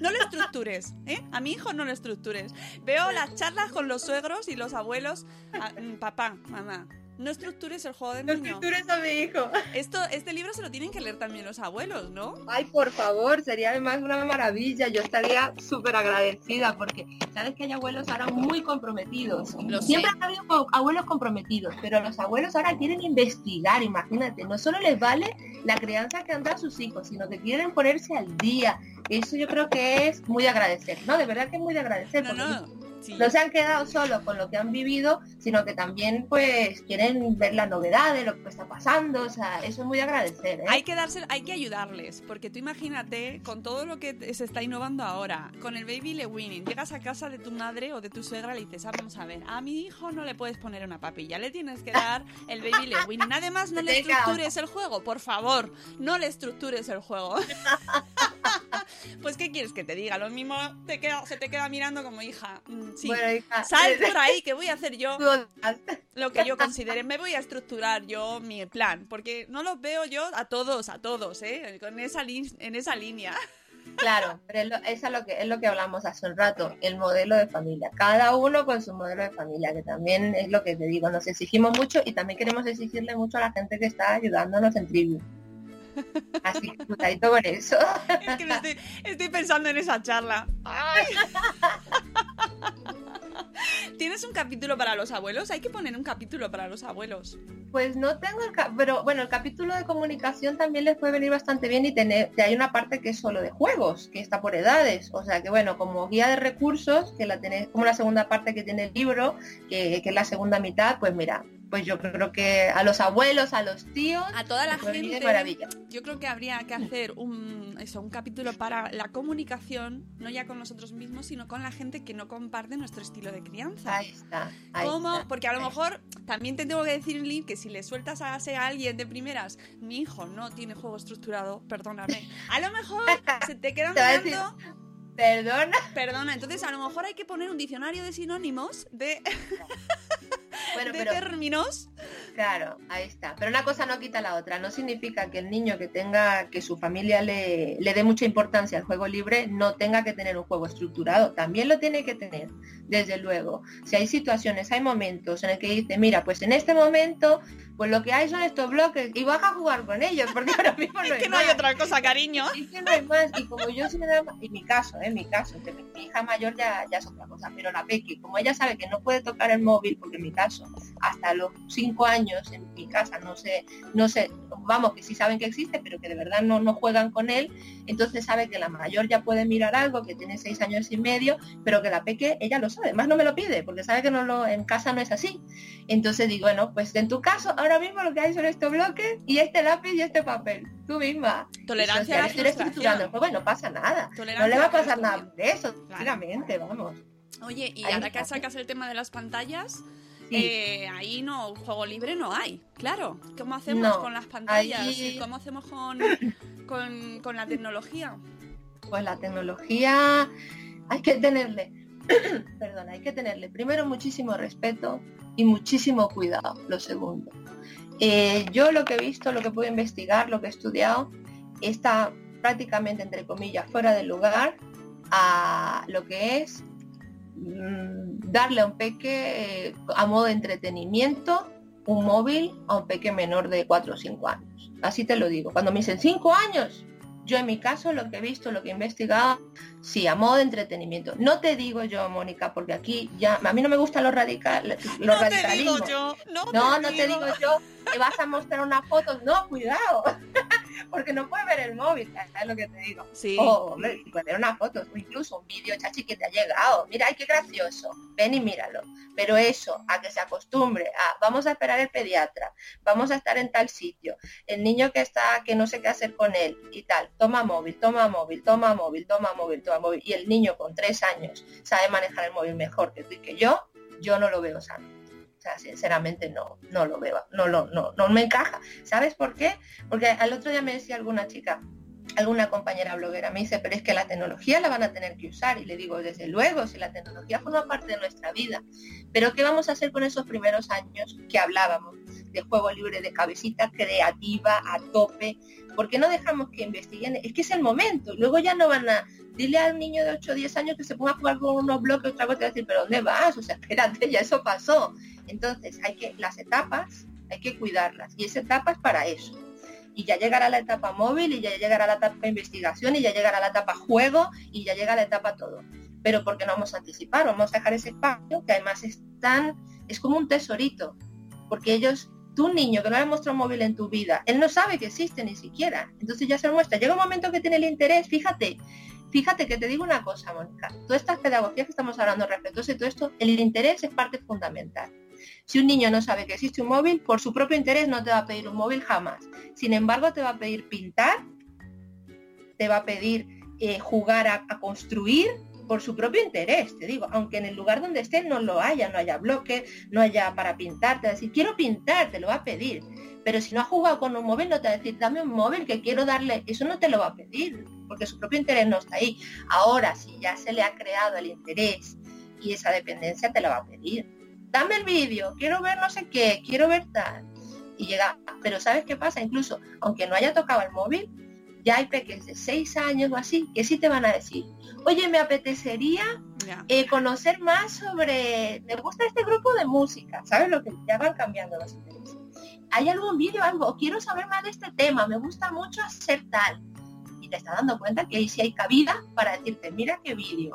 No lo estructures, ¿eh? A mi hijo no lo estructures. Veo las charlas con los suegros y los abuelos. Mm, papá, mamá, no estructures el juego No niño. estructures a mi hijo. Esto, este libro se lo tienen que leer también los abuelos, ¿no? Ay, por favor, sería además una maravilla. Yo estaría súper agradecida porque sabes que hay abuelos ahora muy comprometidos. Lo sé. Siempre han habido abuelos comprometidos, pero los abuelos ahora quieren investigar, imagínate. No solo les vale la crianza que han dado a sus hijos, sino que quieren ponerse al día. Eso yo creo que es muy de agradecer, ¿no? De verdad que es muy de agradecer. No, no. Sí. no se han quedado solos con lo que han vivido, sino que también pues quieren ver la novedad de lo que está pasando. O sea, eso es muy de agradecer, ¿eh? Hay que darse, hay que ayudarles, porque tú imagínate con todo lo que se está innovando ahora, con el baby le winning, llegas a casa de tu madre o de tu suegra y le dices, ah, vamos a ver, a mi hijo no le puedes poner una papilla, le tienes que dar el baby le winning. Además, no le estructures el juego, por favor, no le estructures el juego. pues, ¿qué quieres que te diga? Lo mismo te queda, se te queda mirando como hija. Sí. Bueno, hija, Sal por ahí, que voy a hacer yo lo que yo considere. Me voy a estructurar yo mi plan, porque no los veo yo a todos, a todos, ¿eh? Con esa en esa línea. Claro, pero es lo, es lo que es lo que hablamos hace un rato, el modelo de familia. Cada uno con su modelo de familia, que también es lo que te digo, nos exigimos mucho y también queremos exigirle mucho a la gente que está ayudándonos en tribu. Así que cuidadito con eso. Es que estoy, estoy pensando en esa charla. Ay. ¿Tienes un capítulo para los abuelos? Hay que poner un capítulo para los abuelos. Pues no tengo el pero bueno, el capítulo de comunicación también les puede venir bastante bien y tener, hay una parte que es solo de juegos, que está por edades. O sea que bueno, como guía de recursos, que la tenés como la segunda parte que tiene el libro, que, que es la segunda mitad, pues mira, pues yo creo que a los abuelos, a los tíos, A toda la gente. maravilla. Yo creo que habría que hacer un, eso, un capítulo para la comunicación, no ya con nosotros mismos, sino con la gente que no comparte nuestro estilo de crianza. Ahí está. ahí ¿Cómo? está. Porque a lo mejor también te tengo que decir, Lynn, que si le sueltas a, a alguien de primeras, mi hijo no tiene juego estructurado, perdóname. A lo mejor se te queda Te va a decir, mirando. Perdona. Perdona, entonces a lo mejor hay que poner un diccionario de sinónimos de, Bueno, de pero términos Claro, ahí está. Pero una cosa no quita la otra. No significa que el niño que tenga, que su familia le, le dé mucha importancia al juego libre, no tenga que tener un juego estructurado. También lo tiene que tener, desde luego. Si hay situaciones, hay momentos en el que dice, mira, pues en este momento, pues lo que hay son estos bloques y vas a jugar con ellos, porque ahora mismo no Es hay que no hay otra cosa, cariño. Es que no hay más. Y como yo soy una- en mi caso, en mi caso, que mi, hija mayor ya, ya es otra cosa, pero la Peque, como ella sabe que no puede tocar el móvil, porque en mi caso, hasta los cinco años en mi casa no sé, no sé, vamos, que sí saben que existe, pero que de verdad no, no juegan con él, entonces sabe que la mayor ya puede mirar algo, que tiene seis años y medio, pero que la Peque, ella lo sabe, más no me lo pide, porque sabe que no lo, en casa no es así. Entonces digo, bueno, pues en tu caso, ahora mismo lo que hay son estos bloques y este lápiz y este papel. Tú misma. Tolerancia a la Estoy estructurando el frustración. juego y no pasa nada. Tolerancia no le va a a la pasar nada de eso, tranquilamente, vamos. Oye, y ahora que sacas el tema de las pantallas, Sí. eh, ahí no, juego libre no hay, claro. ¿Cómo hacemos No, con las pantallas? ahí- ¿Y ¿Cómo hacemos con, con, con la tecnología? Pues la tecnología hay que tenerle, perdón, hay que tenerle primero muchísimo respeto y muchísimo cuidado, lo segundo. Eh, yo lo que he visto, lo que puedo investigar, lo que he estudiado, está prácticamente, entre comillas, fuera de lugar a lo que es darle a un peque eh, a modo de entretenimiento un móvil a un peque menor de 4 o 5 años. Así te lo digo. Cuando me dicen 5 años, yo en mi caso lo que he visto, lo que he investigado, sí, a modo de entretenimiento. No te digo yo, Mónica, porque aquí ya, a mí no me gustan los radicales, los no te digo radicalismos. yo, no, No, te no te digo yo que vas a mostrar una foto. No, cuidado. Porque no puedes ver el móvil, ¿sabes lo que te digo? Sí. O, hombre, puedes ver una foto o incluso un vídeo, chachi, que te ha llegado. Mira, ay, qué gracioso. Ven y míralo. Pero eso, a que se acostumbre a, vamos a esperar el pediatra, vamos a estar en tal sitio, el niño que está, que no sé qué hacer con él y tal, toma móvil, toma móvil, toma móvil, toma móvil, toma móvil. Y el niño con tres años sabe manejar el móvil mejor que tú y que yo, yo no lo veo sano. O sea, sinceramente no, no lo veo, no, lo, no, no me encaja. ¿Sabes por qué? Porque al otro día me decía alguna chica, alguna compañera bloguera, me dice, pero es que la tecnología la van a tener que usar. Y le digo, desde luego, si la tecnología forma parte de nuestra vida. Pero ¿qué vamos a hacer con esos primeros años que hablábamos? De juego libre, de cabecita creativa, a tope. ¿Por qué no dejamos que investiguen? Es que es el momento. Luego ya no van a... Dile al niño de 8 o 10 años que se ponga a jugar con unos bloques otra vez te va a decir, pero ¿dónde vas? O sea, espérate, ya eso pasó. Entonces, hay que, las etapas, hay que cuidarlas. Y esa etapa es para eso. Y ya llegará la etapa móvil, y ya llegará la etapa investigación, y ya llegará la etapa juego, y ya llega la etapa todo. Pero porque no vamos a anticipar, vamos a dejar ese espacio, que además es tan, es como un tesorito. Porque ellos, un niño que no le muestra un móvil en tu vida, él no sabe que existe ni siquiera. Entonces ya se lo muestra. Llega un momento que tiene el interés, fíjate, Fíjate que te digo una cosa, Mónica. Todas estas pedagogías que estamos hablando respecto a todo esto, el interés es parte fundamental. Si un niño no sabe que existe un móvil, por su propio interés no te va a pedir un móvil jamás. Sin embargo, te va a pedir pintar, te va a pedir eh, jugar a construir por su propio interés, te digo, aunque en el lugar donde esté no lo haya, no haya bloque, no haya para pintar, te va a decir, quiero pintar, te lo va a pedir. Pero si no ha jugado con un móvil, no te va a decir, dame un móvil que quiero darle, eso no te lo va a pedir, porque su propio interés no está ahí. Ahora, si ya se le ha creado el interés y esa dependencia, te la va a pedir. Dame el vídeo, quiero ver no sé qué, quiero ver tal. Y llega, pero ¿sabes qué pasa? Incluso, aunque no haya tocado el móvil, ya hay peques de 6 años o así que sí te van a decir, oye, me apetecería eh, conocer más sobre, me gusta este grupo de música, ¿sabes lo que ya van cambiando los intereses? ¿Hay algún vídeo, algo? Quiero saber más de este tema, me gusta mucho hacer tal. Y te estás dando cuenta que ahí sí hay cabida para decirte, mira qué vídeo,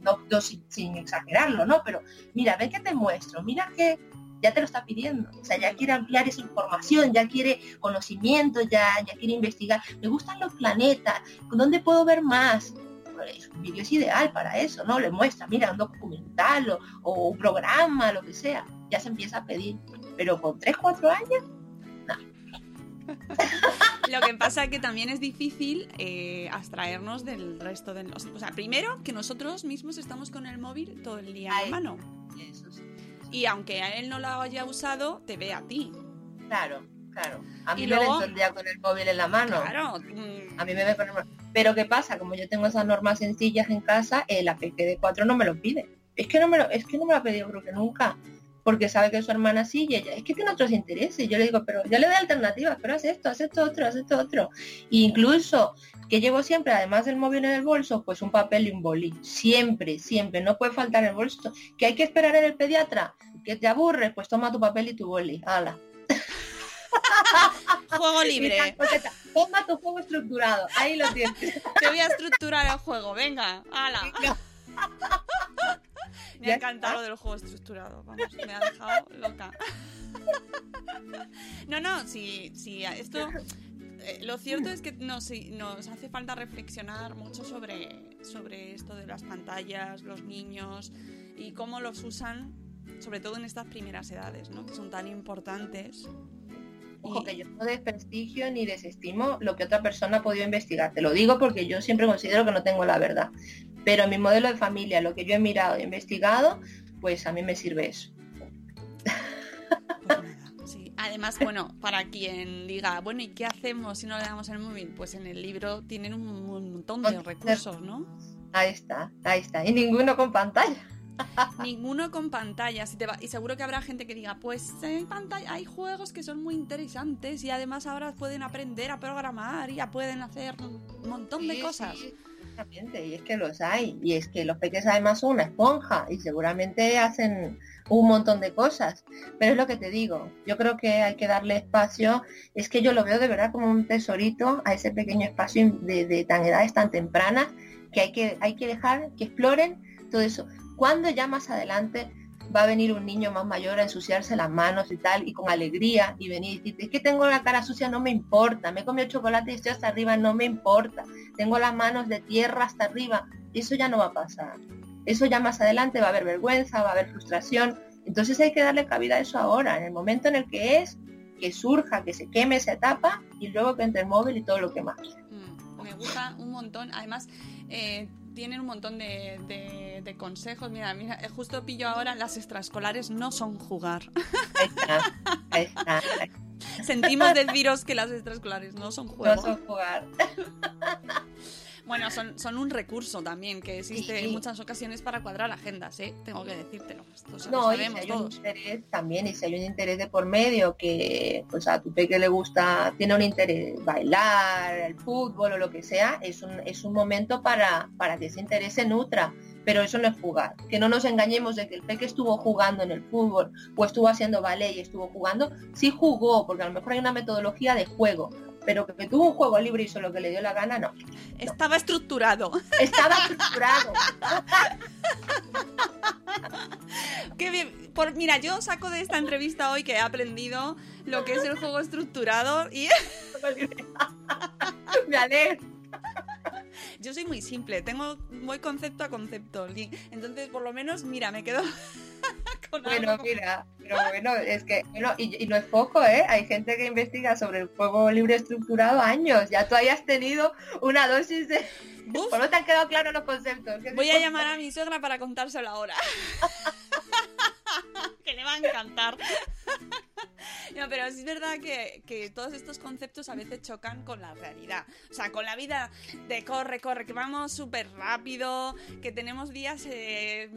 no, no, sin, sin exagerarlo, ¿no? Pero mira, ve que te muestro, mira que ya te lo está pidiendo. O sea, ya quiere ampliar esa información, ya quiere conocimiento, ya, ya quiere investigar. Me gustan los planetas, ¿dónde puedo ver más? Pues, un vídeo es ideal para eso, ¿no? Le muestra, mira, un documental o, o un programa, lo que sea. Ya se empieza a pedir. Pero con 3, 4 años, Lo que pasa es que también es difícil eh, abstraernos del resto del... O sea, primero que nosotros mismos estamos con el móvil todo el día en mano. eso sí. Y aunque a él no lo haya usado, te ve a ti. Claro, claro. A mí Y me ven luego- todo el día con el móvil en la mano. Claro. mm, A mí me ve con el móvil. Pero ¿qué pasa? Como yo tengo esas normas sencillas en casa, el APP de 4 no me lo pide. Es que no me lo, es que no me lo ha pedido creo que nunca. Porque sabe que su hermana sí y ella es que tiene otros intereses. Yo le digo, pero ya le doy alternativas, pero haz esto, haz esto otro, haz esto otro. E incluso que llevo siempre, además del móvil en el bolso, pues un papel y un boli. Siempre, siempre, no puede faltar el bolso. Que hay que esperar en el pediatra, que te aburre, pues toma tu papel y tu boli. Hala. Juego libre. Toma tu juego estructurado. Ahí lo tienes. Te voy a estructurar el juego. Venga, hala. Me ha encantado lo del juego estructurado. Vamos, me ha dejado loca. No, no, si, si esto. eh, lo cierto es que nos, nos hace falta reflexionar mucho sobre, sobre esto de las pantallas, los niños y cómo los usan, sobre todo en estas primeras edades, ¿no? que son tan importantes. Ojo, que yo no desprestigio ni desestimo lo que otra persona ha podido investigar. Te lo digo porque yo siempre considero que no tengo la verdad. Pero en mi modelo de familia, lo que yo he mirado e investigado, pues a mí me sirve eso. Pues nada, sí. Además, bueno, para quien diga, bueno, ¿y qué hacemos si no le damos el móvil? Pues en el libro tienen un montón de recursos, ¿no? Ahí está, ahí está. Y ninguno con pantalla. Ninguno con pantallas. Y, te va- y seguro que habrá gente que diga, pues en pantalla hay juegos que son muy interesantes y además ahora pueden aprender a programar y ya pueden hacer un montón de Sí, cosas. sí, exactamente, y es que los hay. Y es que los peques además son una esponja y seguramente hacen un montón de cosas. Pero es lo que te digo, yo creo que hay que darle espacio. Es que yo lo veo de verdad como un tesorito a ese pequeño espacio de, de tan edades tan tempranas que hay que, hay que dejar que exploren todo eso. Cuando ya más adelante va a venir un niño más mayor a ensuciarse las manos y tal, y con alegría, y venir y decirte, es que tengo la cara sucia, no me importa, me he comido chocolate y estoy hasta arriba, no me importa, tengo las manos de tierra hasta arriba, eso ya no va a pasar. Eso ya más adelante va a haber vergüenza, va a haber frustración, entonces hay que darle cabida a eso ahora, en el momento en el que es, que surja, que se queme esa etapa, y luego que entre el móvil y todo lo que más. Mm, me gusta un montón. Además, eh, tienen un montón de, de- de consejos. Mira, mira, eh, justo pillo ahora, las extraescolares no son jugar. Ahí está, ahí está, ahí Sentimos deciros que las extraescolares no son juego. No son jugar. Bueno, son, son un recurso también que existe Sí. en muchas ocasiones para cuadrar agendas, ¿eh? Tengo que decírtelo. Esto se lo No, y si sabemos hay un todos. interés también, y si hay un interés de por medio que pues a tu peque le gusta, tiene un interés bailar, el fútbol o lo que sea, es un, es un momento para, para que ese interés se nutra. Pero eso no es jugar. Que no nos engañemos de que el peque estuvo jugando en el fútbol o estuvo haciendo ballet y estuvo jugando. Sí jugó, porque a lo mejor hay una metodología de juego. Pero que tuvo un juego libre y hizo lo que le dio la gana, no. Estaba estructurado. Estaba estructurado. Qué bien. Por, mira, yo saco de esta entrevista hoy que he aprendido lo que es el juego estructurado y Me alegro. yo soy muy simple, tengo voy concepto a concepto. Entonces, por lo menos, mira, me quedo con Bueno, algo. mira, pero bueno, es que, bueno, y, y no es poco, ¿eh? Hay gente que investiga sobre el juego libre estructurado años. Ya tú hayas tenido una dosis de... Uf, Por no te han quedado claros los conceptos. voy a llamar a mi suegra para contárselo ahora. que le va a encantar. No, pero es verdad que, que todos estos conceptos a veces chocan con la realidad. O sea, con la vida de corre, corre, que vamos súper rápido, que tenemos días eh,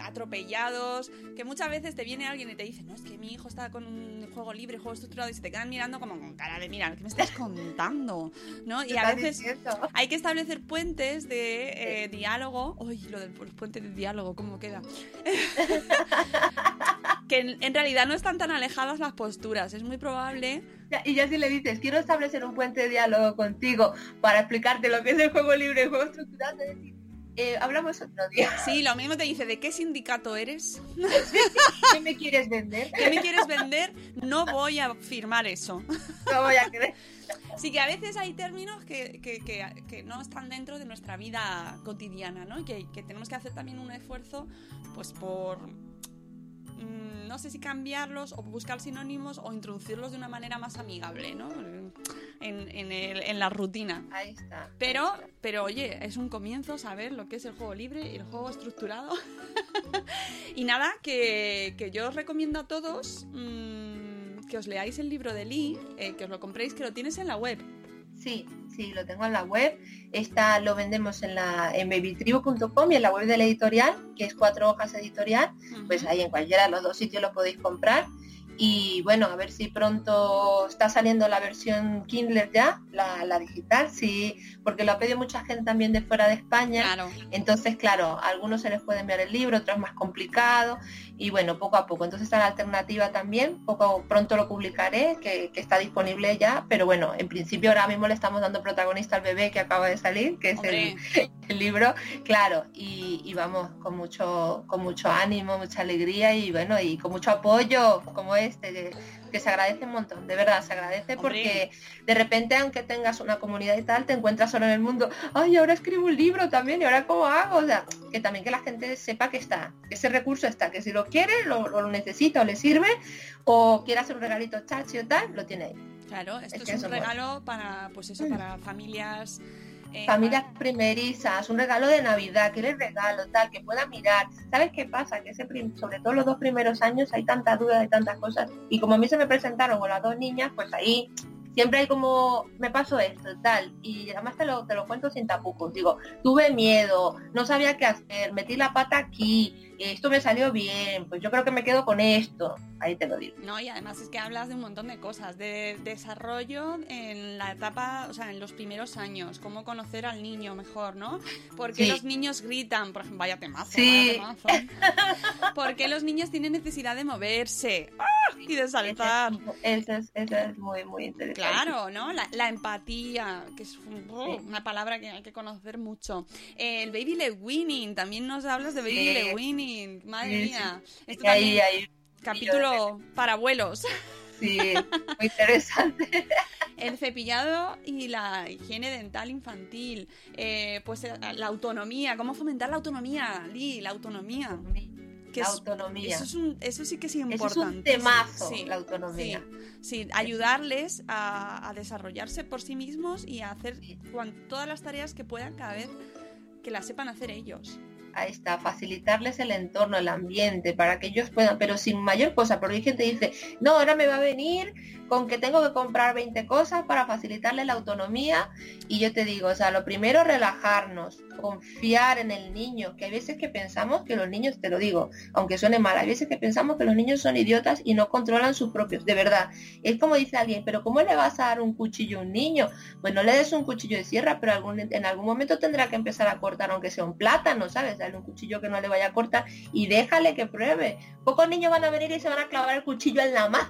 atropellados, que muchas veces te viene alguien y te dice, no, es que mi hijo está con un juego libre, juego estructurado, y se te quedan mirando como con cara de, mira, ¿qué me estás contando? ¿No? ¿Qué Y a veces diciendo? hay que establecer puentes de eh, diálogo. Uy, lo del pu- puente de diálogo, ¿cómo queda? que en, en realidad no están tan alejadas las posturas. Es muy probable. Y ya si le dices, quiero establecer un puente de diálogo contigo para explicarte lo que es el juego libre el juego estructurado, te decir, eh, hablamos otro día. Sí, lo mismo te dice, ¿de qué sindicato eres? ¿Qué me quieres vender? ¿Qué me quieres vender? No voy a firmar eso. No voy a creer. Sí que a veces hay términos que, que- que- que no están dentro de nuestra vida cotidiana, ¿no? Y que, que tenemos que hacer también un esfuerzo, pues por, mm, no sé si cambiarlos o buscar sinónimos o introducirlos de una manera más amigable, ¿no? En, en el- en la rutina. Ahí está. Pero, pero oye, es un comienzo saber lo que es el juego libre y el juego estructurado. y nada, que, que yo os recomiendo a todos mm, que os leáis el libro de Lee, eh, que os lo compréis, que lo tienes en la web. Sí, sí, lo tengo en la web. Está, lo vendemos en la en babytribu.com y en la web de la editorial, que es cuatro hojas editorial, pues ahí en cualquiera de los dos sitios lo podéis comprar. Y bueno, a ver si pronto está saliendo la versión Kindle ya, la, digital, sí, porque lo ha pedido mucha gente también de fuera de España. Entonces, claro, a algunos se les puede enviar el libro, otros más complicado. Y bueno, poco a poco. Entonces está la alternativa también, poco pronto lo publicaré, que, está disponible ya, pero bueno, en principio ahora mismo le estamos dando protagonista al bebé que acaba de salir, que es el, libro, claro, y, y, vamos con mucho, con mucho ánimo, mucha alegría y bueno, y con mucho apoyo, como es este, que se agradece un montón, de verdad, se agradece porque de repente, aunque tengas una comunidad y tal, te encuentras solo en el mundo, ay, ahora escribo un libro también, y ahora cómo hago, o sea, que también que la gente sepa que está, que ese recurso está, que si lo quiere, lo, necesita o le sirve, o quiere hacer un regalito chachi o tal, lo tiene ahí. Claro, esto es, un regalo para, pues eso, para familias eh, Familias primerizas, un regalo de Navidad, que les regalo, tal, que pueda mirar. ¿Sabes qué pasa? Que ese sobre todo los dos primeros años hay tantas dudas de tantas cosas. Y como a mí se me presentaron con las dos niñas, pues ahí siempre hay como, me pasó esto, tal, y además te lo, te lo cuento sin tapujos, digo, tuve miedo, no sabía qué hacer, metí la pata aquí, esto me salió bien, pues yo creo que me quedo con esto, ahí te lo digo. No, y además es que hablas de un montón de cosas, de desarrollo en la etapa, o sea, en los primeros años, cómo conocer al niño mejor, ¿no? Porque los niños gritan, por ejemplo, vaya temazo, sí. Porque los niños tienen necesidad de moverse ¡ah! y de saltar. Eso es, es, muy, muy interesante. Claro, ¿no? La, empatía, que es una palabra que hay que conocer mucho. El baby le winning, también nos hablas de baby le winning, madre mía. Esto ahí, capítulo para abuelos. Sí, muy interesante. El cepillado y la higiene dental infantil, eh, pues eh, la autonomía, cómo fomentar la autonomía, Lee, la autonomía la autonomía. Eso, eso, sí que es importante. es un temazo, la autonomía. Sí, ayudarles a, desarrollarse por sí mismos y a hacer todas las tareas que puedan cada vez que las sepan hacer ellos. Ahí está, facilitarles el entorno, el ambiente, para que ellos puedan, pero sin mayor cosa, porque hay gente que dice, no, ahora me va a venir con que tengo que comprar 20 cosas para facilitarle la autonomía y yo te digo, o sea, lo primero relajarnos, confiar en el niño, que hay veces que pensamos que los niños, te lo digo, aunque suene mal, hay veces que pensamos que los niños son idiotas y no controlan sus propios, de verdad. Es como dice alguien, pero ¿cómo le vas a dar un cuchillo a un niño? Pues no le des un cuchillo de sierra, pero en algún momento tendrá que empezar a cortar, aunque sea un plátano, ¿sabes? Darle un cuchillo que no le vaya a cortar y déjale que pruebe. Pocos niños van a venir y se van a clavar el cuchillo en la mano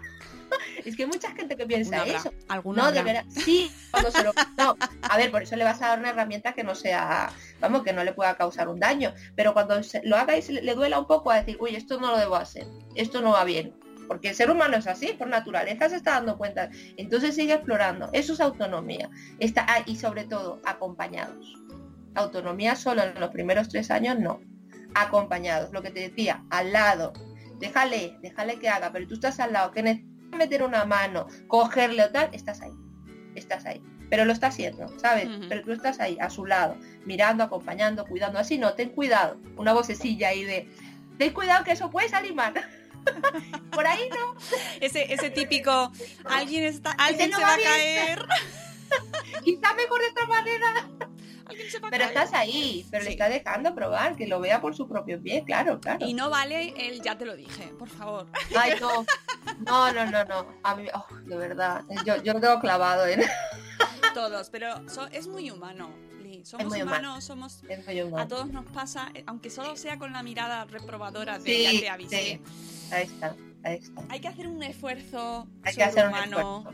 es que hay mucha gente que piensa eso. no, de verdad. Sí, cuando se lo. No, a ver, por eso le vas a dar una herramienta que no sea. Vamos, que no le pueda causar un daño. Pero cuando lo haga y le duela un poco a decir, uy, esto no lo debo hacer, esto no va bien. Porque el ser humano es así, por naturaleza se está dando cuenta. Entonces sigue explorando. Eso es autonomía. Está, ah, y sobre todo, acompañados. Autonomía solo en los primeros tres años, no. Acompañados. Lo que te decía, al lado. Déjale, déjale que haga, pero tú estás al lado. ¿Qué meter una mano, cogerle o tal, estás ahí, estás ahí. Pero lo está haciendo, ¿sabes? Pero tú estás ahí, a su lado, mirando, acompañando, cuidando. Así no, ten cuidado. Una vocecilla ahí de, ten cuidado que eso puede salir mal. Por ahí no. Ese, ese típico, alguien está, alguien se va, a caer. Quizá mejor de esta manera. Pero estás ahí, pero le está dejando probar, que lo vea por su propio pie, claro, claro. Y no vale el ya te lo dije, por favor. Ay, no. No, no, no, no. A mí, oh, de verdad, yo, yo lo tengo clavado en. Todos, pero es muy humano. Somos humanos, somos. A todos nos pasa, eh, aunque solo sea con la mirada reprobadora de ya te avisé. Ahí está, ahí está. Hay que hacer un esfuerzo Hay que hacer un esfuerzo.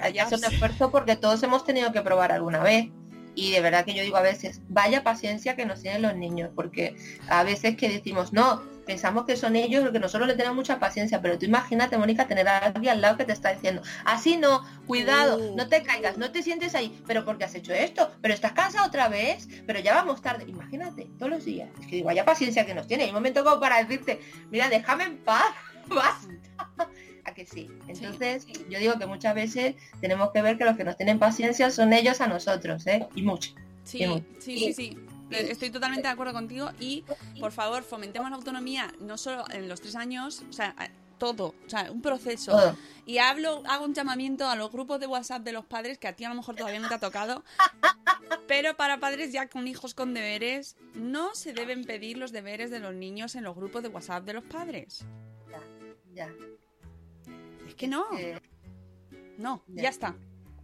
Hay que hacer un esfuerzo porque todos hemos tenido que probar alguna vez y de verdad que yo digo a veces, vaya paciencia que nos tienen los niños, porque a veces que decimos, no, pensamos que son ellos, que nosotros le tenemos mucha paciencia, pero tú imagínate, Mónica, tener a alguien al lado que te está diciendo, así no, cuidado, uh. no te caigas, no te sientes ahí, pero porque has hecho esto, pero estás cansado otra vez, pero ya vamos tarde, imagínate, todos los días, es que digo, vaya paciencia que nos tiene, hay un momento como para decirte, mira, déjame en paz, basta a que sí. Entonces, yo digo que muchas veces tenemos que ver que los que nos tienen paciencia son ellos a nosotros, ¿eh? Y mucho. Sí, sí, sí, sí. Estoy totalmente de acuerdo contigo y por favor fomentemos la autonomía no solo en los tres años, o sea, todo, o sea, un proceso. Y hablo, hago un llamamiento a los grupos de WhatsApp de los padres que a ti a lo mejor todavía no te ha tocado. Pero para padres ya con hijos con deberes, no se deben pedir los deberes de los niños en los grupos de WhatsApp de los padres. Ya. Es que no. Eh, No, Ya. ya está.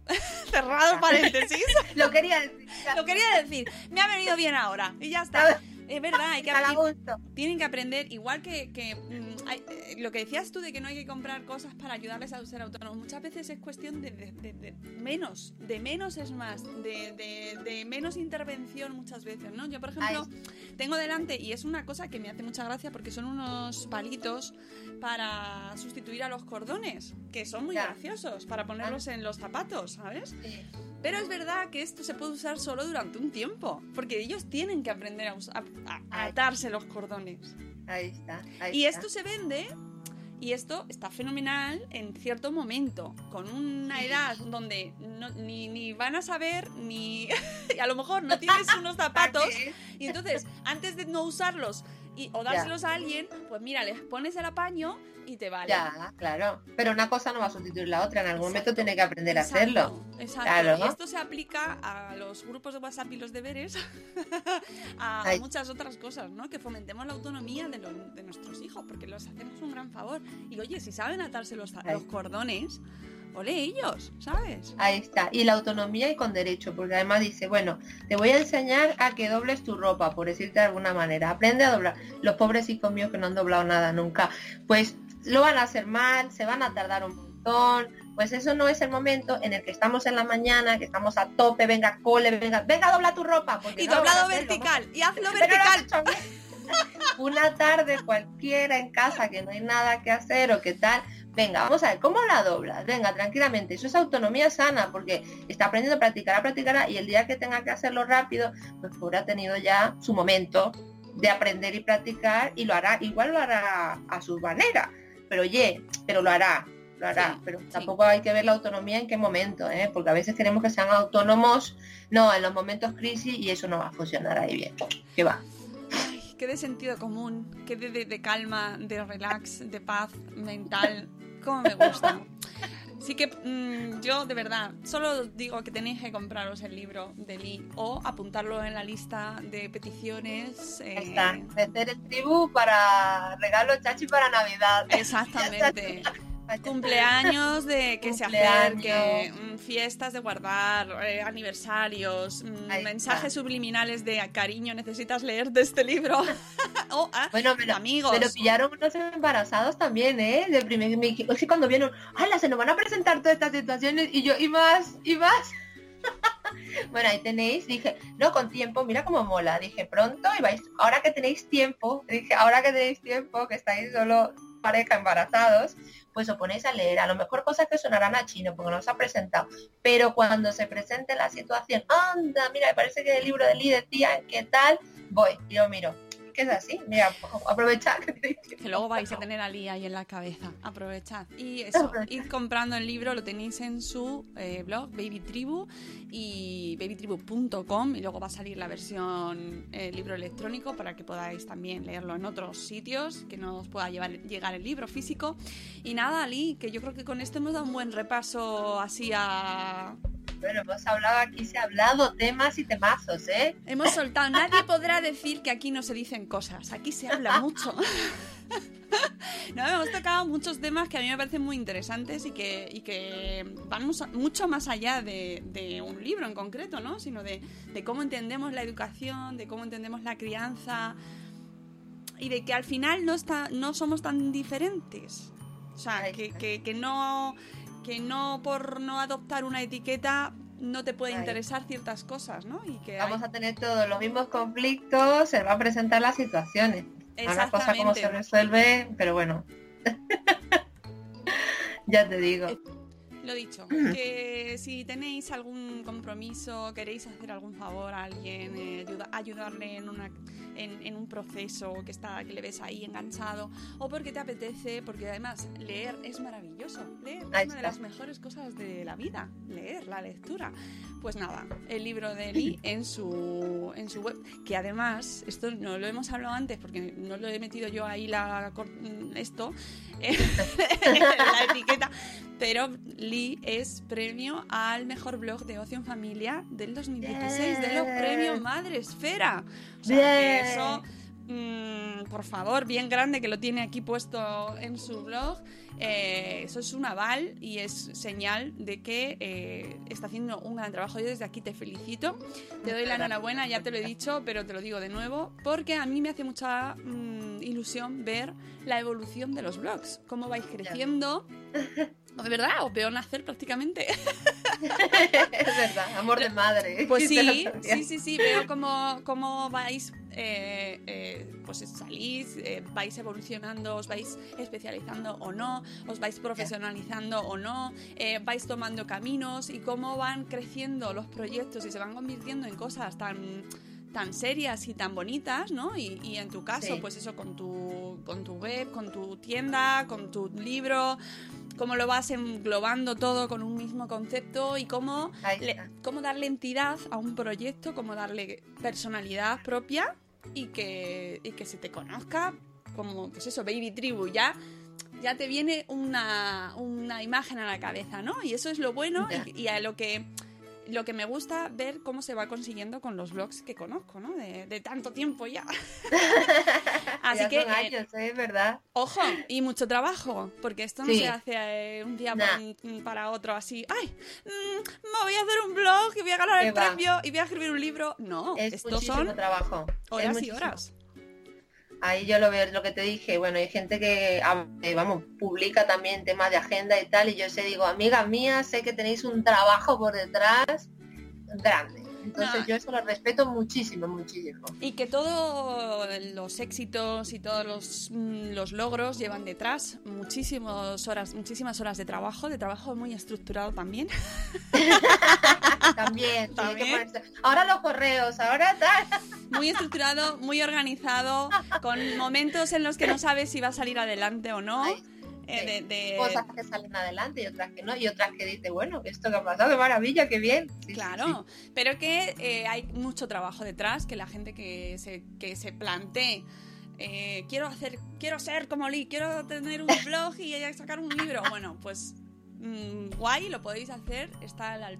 Cerrado paréntesis. lo quería decir. Lo quería decir. Me ha venido bien ahora. Y ya está. Es verdad, hay que aprender. Tienen que aprender, igual que, que, mm, hay- eh, lo que decías tú de que no hay que comprar cosas para ayudarles a ser autónomos. Muchas veces es cuestión de, de- de- de menos, de menos es más, de, menos intervención muchas veces, ¿no? Yo, por ejemplo, tengo delante, y es una cosa que me hace mucha gracia porque son unos palitos para sustituir a los cordones, que son muy Ya. graciosos, para ponerlos en los zapatos, ¿sabes? Sí. Pero es verdad que esto se puede usar solo durante un tiempo, porque ellos tienen que aprender a, atarse los cordones. Ahí está. ahí Y está. esto se vende, y esto está fenomenal en cierto momento, con una edad donde no- ni, ni van a saber, ni y a lo mejor no tienes unos zapatos, y entonces antes de no usarlos y, o dárselos a alguien, pues mira, les pones el apaño y te vale. Ya, claro. Pero una cosa no va a sustituir la otra. En algún momento tiene que aprender a hacerlo. Exacto. Claro. Y esto se aplica a los grupos de WhatsApp y los deberes, a Ay. muchas otras cosas, ¿no? Que fomentemos la autonomía de, los- de nuestros hijos, porque los hacemos un gran favor. Y oye, si saben atarse los, los cordones, ole ellos, ¿sabes? Ahí está. Y la autonomía y con derecho, porque además dice, bueno, te voy a enseñar a que dobles tu ropa, por decirte de alguna manera. Aprende a doblar. Los pobres hijos míos que no han doblado nada nunca, pues lo van a hacer mal, se van a tardar un montón. Pues eso no es el momento en el que estamos en la mañana, que estamos a tope, venga, cole, venga, venga, dobla tu ropa. porque Y no doblado hacer, vertical, y hazlo vertical. Una tarde cualquiera en casa que no hay nada que hacer o qué tal. Venga, vamos a ver, ¿cómo la doblas? Venga, tranquilamente. Eso es autonomía sana porque está aprendiendo a practicar, a practicar y el día que tenga que hacerlo rápido, pues habrá tenido ya su momento de aprender y practicar y lo hará, igual lo hará a su manera. Pero oye, pero lo hará, lo hará. Sí, pero sí. tampoco hay que ver la autonomía en qué momento, ¿eh? porque a veces queremos que sean autónomos, no, en los momentos crisis y eso no va a funcionar ahí bien. ¿Qué va? Ay, qué de sentido común, qué de, de- de calma, de relax, de paz mental. Cómo me gusta. Así que mm, yo, de verdad, solo digo que tenéis que compraros el libro de Lee o apuntarlo en la lista de peticiones. eh, Ahí está, meter el tribu para regalo chachi para Navidad. Exactamente. Cumpleaños de que se acerque, mm, fiestas de guardar, eh, aniversarios, mm, Ahí mensajes está. subliminales de cariño, necesitas leer de este libro. Bueno, me lo, amigos. me lo pillaron unos embarazados también, ¿eh? De primer, me, es que cuando vieron, ¡hala! Se nos van a presentar todas estas situaciones y yo, y más, y más. bueno, ahí tenéis, dije, no, con tiempo, mira cómo mola. Dije, pronto y vais, ahora que tenéis tiempo, dije, ahora que tenéis tiempo, que estáis solo pareja embarazados, pues os ponéis a leer, a lo mejor cosas que sonarán a chino, porque no ha presentado, pero cuando se presente la situación, anda, mira, me parece que el libro de Lee decía, ¿qué tal? Voy, yo miro, que es así, mira, aprovechar que luego vais a tener a Lee ahí en la cabeza. Aprovechad. Y eso, id comprando el libro, lo tenéis en su eh, blog, Baby Tribu, y babytribu.com, y luego va a salir la versión eh, libro electrónico para que podáis también leerlo en otros sitios, que no os pueda llevar, llegar el libro físico. Y nada, Lee, que yo creo que con esto hemos dado un buen repaso así a... Bueno, hemos hablado aquí, se ha hablado temas y temazos, ¿eh? Hemos soltado, nadie podrá decir que aquí no se dicen cosas, aquí se habla mucho. No, hemos tocado muchos temas que a mí me parecen muy interesantes y que, y que van mucho, más allá de, de un libro en concreto, ¿no? Sino de, de cómo entendemos la educación, de cómo entendemos la crianza y de que al final no, está, no somos tan diferentes. O sea, que, que no, que no por no adoptar una etiqueta no te puede interesar ciertas cosas, ¿no? Y que Vamos hay- a tener todos los mismos conflictos, se va a presentar las situaciones. Una cosa como se resuelve, pero bueno. ya te digo. Lo dicho, que si tenéis algún compromiso, queréis hacer algún favor a alguien, eh, ayuda- ayudarle en, una, en, en un proceso que, está, que le ves ahí enganchado, o porque te apetece, porque además leer es maravilloso. Leer es una de las mejores cosas de la vida, leer, la lectura. Pues nada, el libro de Lee en su, en su web, que además, esto no lo hemos hablado antes porque no lo he metido yo ahí la, esto, la etiqueta, pero Lee es premio al mejor blog de ocio en familia del 2016 de los premios Madre Esfera. O sea, que eso, mm, por favor, bien grande que lo tiene aquí puesto en su blog. Eh, eso es un aval y es señal de que eh, está haciendo un gran trabajo. Yo desde aquí te felicito, te doy la enhorabuena, ya te lo he dicho, pero te lo digo de nuevo, porque a mí me hace mucha mm, ilusión ver la evolución de los blogs, cómo vais creciendo. De verdad, os veo nacer prácticamente. es verdad, amor de madre. Pues sí, sí, sí, sí, veo cómo, cómo vais, eh, eh, pues salís, eh, vais evolucionando, os vais especializando o no, os vais profesionalizando o no, eh, vais tomando caminos y cómo van creciendo los proyectos y se van convirtiendo en cosas tan tan serias y tan bonitas, ¿no? Y, y en tu caso, Sí. pues eso, con tu, con tu web, con tu tienda, con tu libro, cómo lo vas englobando todo con un mismo concepto y cómo le- cómo darle entidad a un proyecto, cómo darle personalidad propia y que, y que se te conozca como, pues eso, Baby Tribu, ya, ya te viene una, una imagen a la cabeza, ¿no? Y eso es lo bueno y a lo que, lo que me gusta ver cómo se va consiguiendo con los blogs que conozco, ¿no? De, de tanto tiempo ya. Así Ya que, son eh, años, ¿eh? ¿verdad? Ojo, y mucho trabajo, porque esto no Sí. se hace eh, un día Nah. para otro así, ay, mm, me voy a hacer un blog y voy a ganar ¿Qué el va? premio y voy a escribir un libro. No, Es muchísimo son trabajo. es horas y horas. Ahí yo lo veo, lo que te dije. Bueno, hay gente que, eh, vamos, publica también temas de agenda y tal, y yo sé, digo, amiga mía, sé que tenéis un trabajo por detrás grande. Entonces No. yo eso lo respeto muchísimo, muchísimo. Y que todos los éxitos y todos los, mm, los logros llevan detrás muchísimas horas, muchísimas horas de trabajo, de trabajo muy estructurado también. También, También. Ahora los correos, ahora tal. Muy estructurado, muy organizado, con momentos en los que no sabes si va a salir adelante o no. Ay, eh, de- de- Cosas que salen adelante y otras que no, y otras que dices, bueno, esto que ha pasado, maravilla, qué bien. Sí, sí, Claro, pero que eh, hay mucho trabajo detrás, que la gente que se, que se plantee, eh, quiero hacer, quiero ser como Lee, quiero tener un blog y sacar un libro. Bueno, pues mm, guay, lo podéis hacer, está al, al-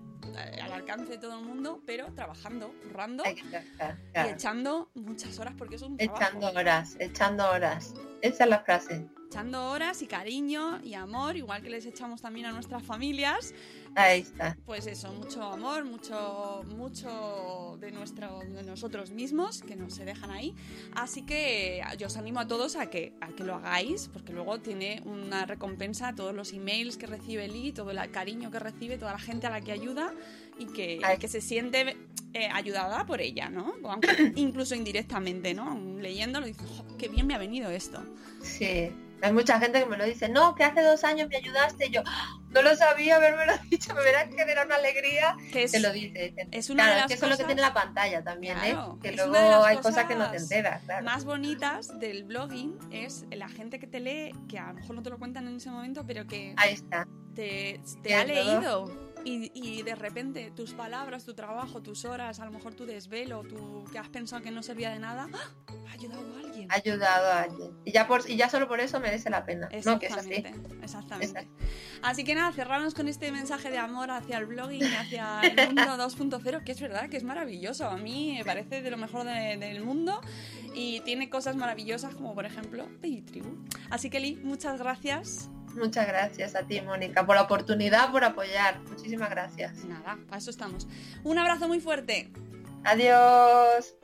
al alcance de todo el mundo, pero trabajando, currando sí. Y claro. echando muchas horas porque es un Echando trabajo. horas, echando horas. Esa es la frase. Echando horas y cariño y amor, igual que les echamos también a nuestras familias. Ahí está. pues eso, mucho amor, mucho, mucho de nuestro, de nosotros mismos que no se dejan ahí. Así que yo os animo a todos a que, a que lo hagáis, porque luego tiene una recompensa todos los emails que recibe Lee, todo el cariño que recibe, toda la gente a la que ayuda y que, Ay. que se siente eh, ayudada por ella, ¿no? Aunque incluso indirectamente, ¿no? Leyéndolo dices, "Jo, qué bien me ha venido esto. Sí. Hay mucha gente que me lo dice, no, que hace dos años me ayudaste. Y yo, "Ah, no lo sabía, haberme lo dicho, me verás que era una alegría. Que es, Te lo dice. es una claro, de las que eso es lo que cosas- tiene la pantalla también, Claro, ¿eh? Que luego hay cosas que no te cosas enteras, claro. más bonitas del blogging es la gente que te lee, que a lo mejor no te lo cuentan en ese momento, pero que Ahí está. te, te ha verdad. leído. Y, y de repente tus palabras, tu trabajo, tus horas, a lo mejor tu desvelo, tu que has pensado que no servía de nada, ¡ah! ha ayudado a alguien. Ha ayudado a alguien. Y ya, por, y ya solo por eso merece la pena. No, que es así. Exactamente, exactamente. Exacto. Así que nada, cerramos con este mensaje de amor hacia el blogging hacia el mundo 2.0, que es verdad que es maravilloso. A mí me parece de lo mejor de- del mundo y tiene cosas maravillosas como por ejemplo Baby Tribu. Así que Lee, muchas gracias. Muchas gracias a ti, Mónica, por la oportunidad, por apoyar. Muchísimas gracias. Nada, para eso estamos. Un abrazo muy fuerte. Adiós.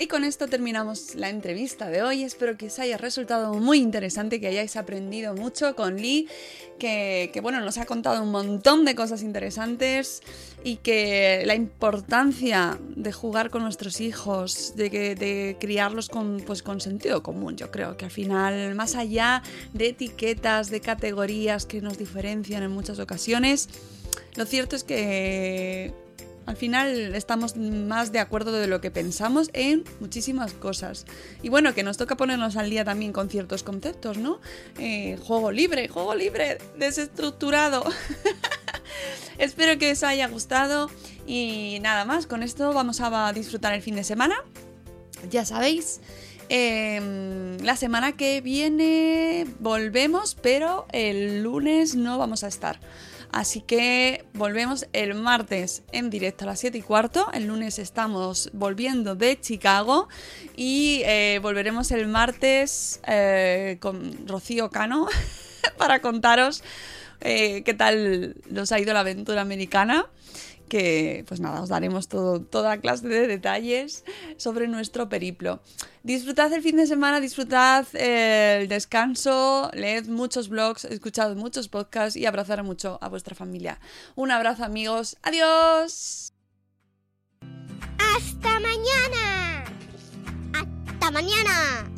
Y con esto terminamos la entrevista de hoy. Espero que os haya resultado muy interesante, que hayáis aprendido mucho con Lee, que, bueno, nos ha contado un montón de cosas interesantes y que la importancia de jugar con nuestros hijos, de, que, de criarlos con, pues, con sentido común. Yo creo que al final, más allá de etiquetas, de categorías que nos diferencian en muchas ocasiones, lo cierto es que al final estamos más de acuerdo de lo que pensamos en muchísimas cosas. Y bueno, que nos toca ponernos al día también con ciertos conceptos, ¿no? Eh, juego libre, juego libre, desestructurado. Espero que os haya gustado y nada más, con esto vamos a disfrutar el fin de semana. Ya sabéis, Eh, la semana que viene volvemos, pero el lunes no vamos a estar. Así que volvemos el martes en directo a las 7 y cuarto. El lunes estamos volviendo de Chicago y eh, volveremos el martes eh, con Rocío Cano para contaros eh, qué tal nos ha ido la aventura americana que pues nada, os daremos todo, toda clase de detalles sobre nuestro periplo. Disfrutad el fin de semana, disfrutad eh, el descanso, leed muchos blogs, escuchad muchos podcasts y abrazar mucho a vuestra familia. Un abrazo amigos, adiós. ¡Hasta mañana! ¡Hasta mañana!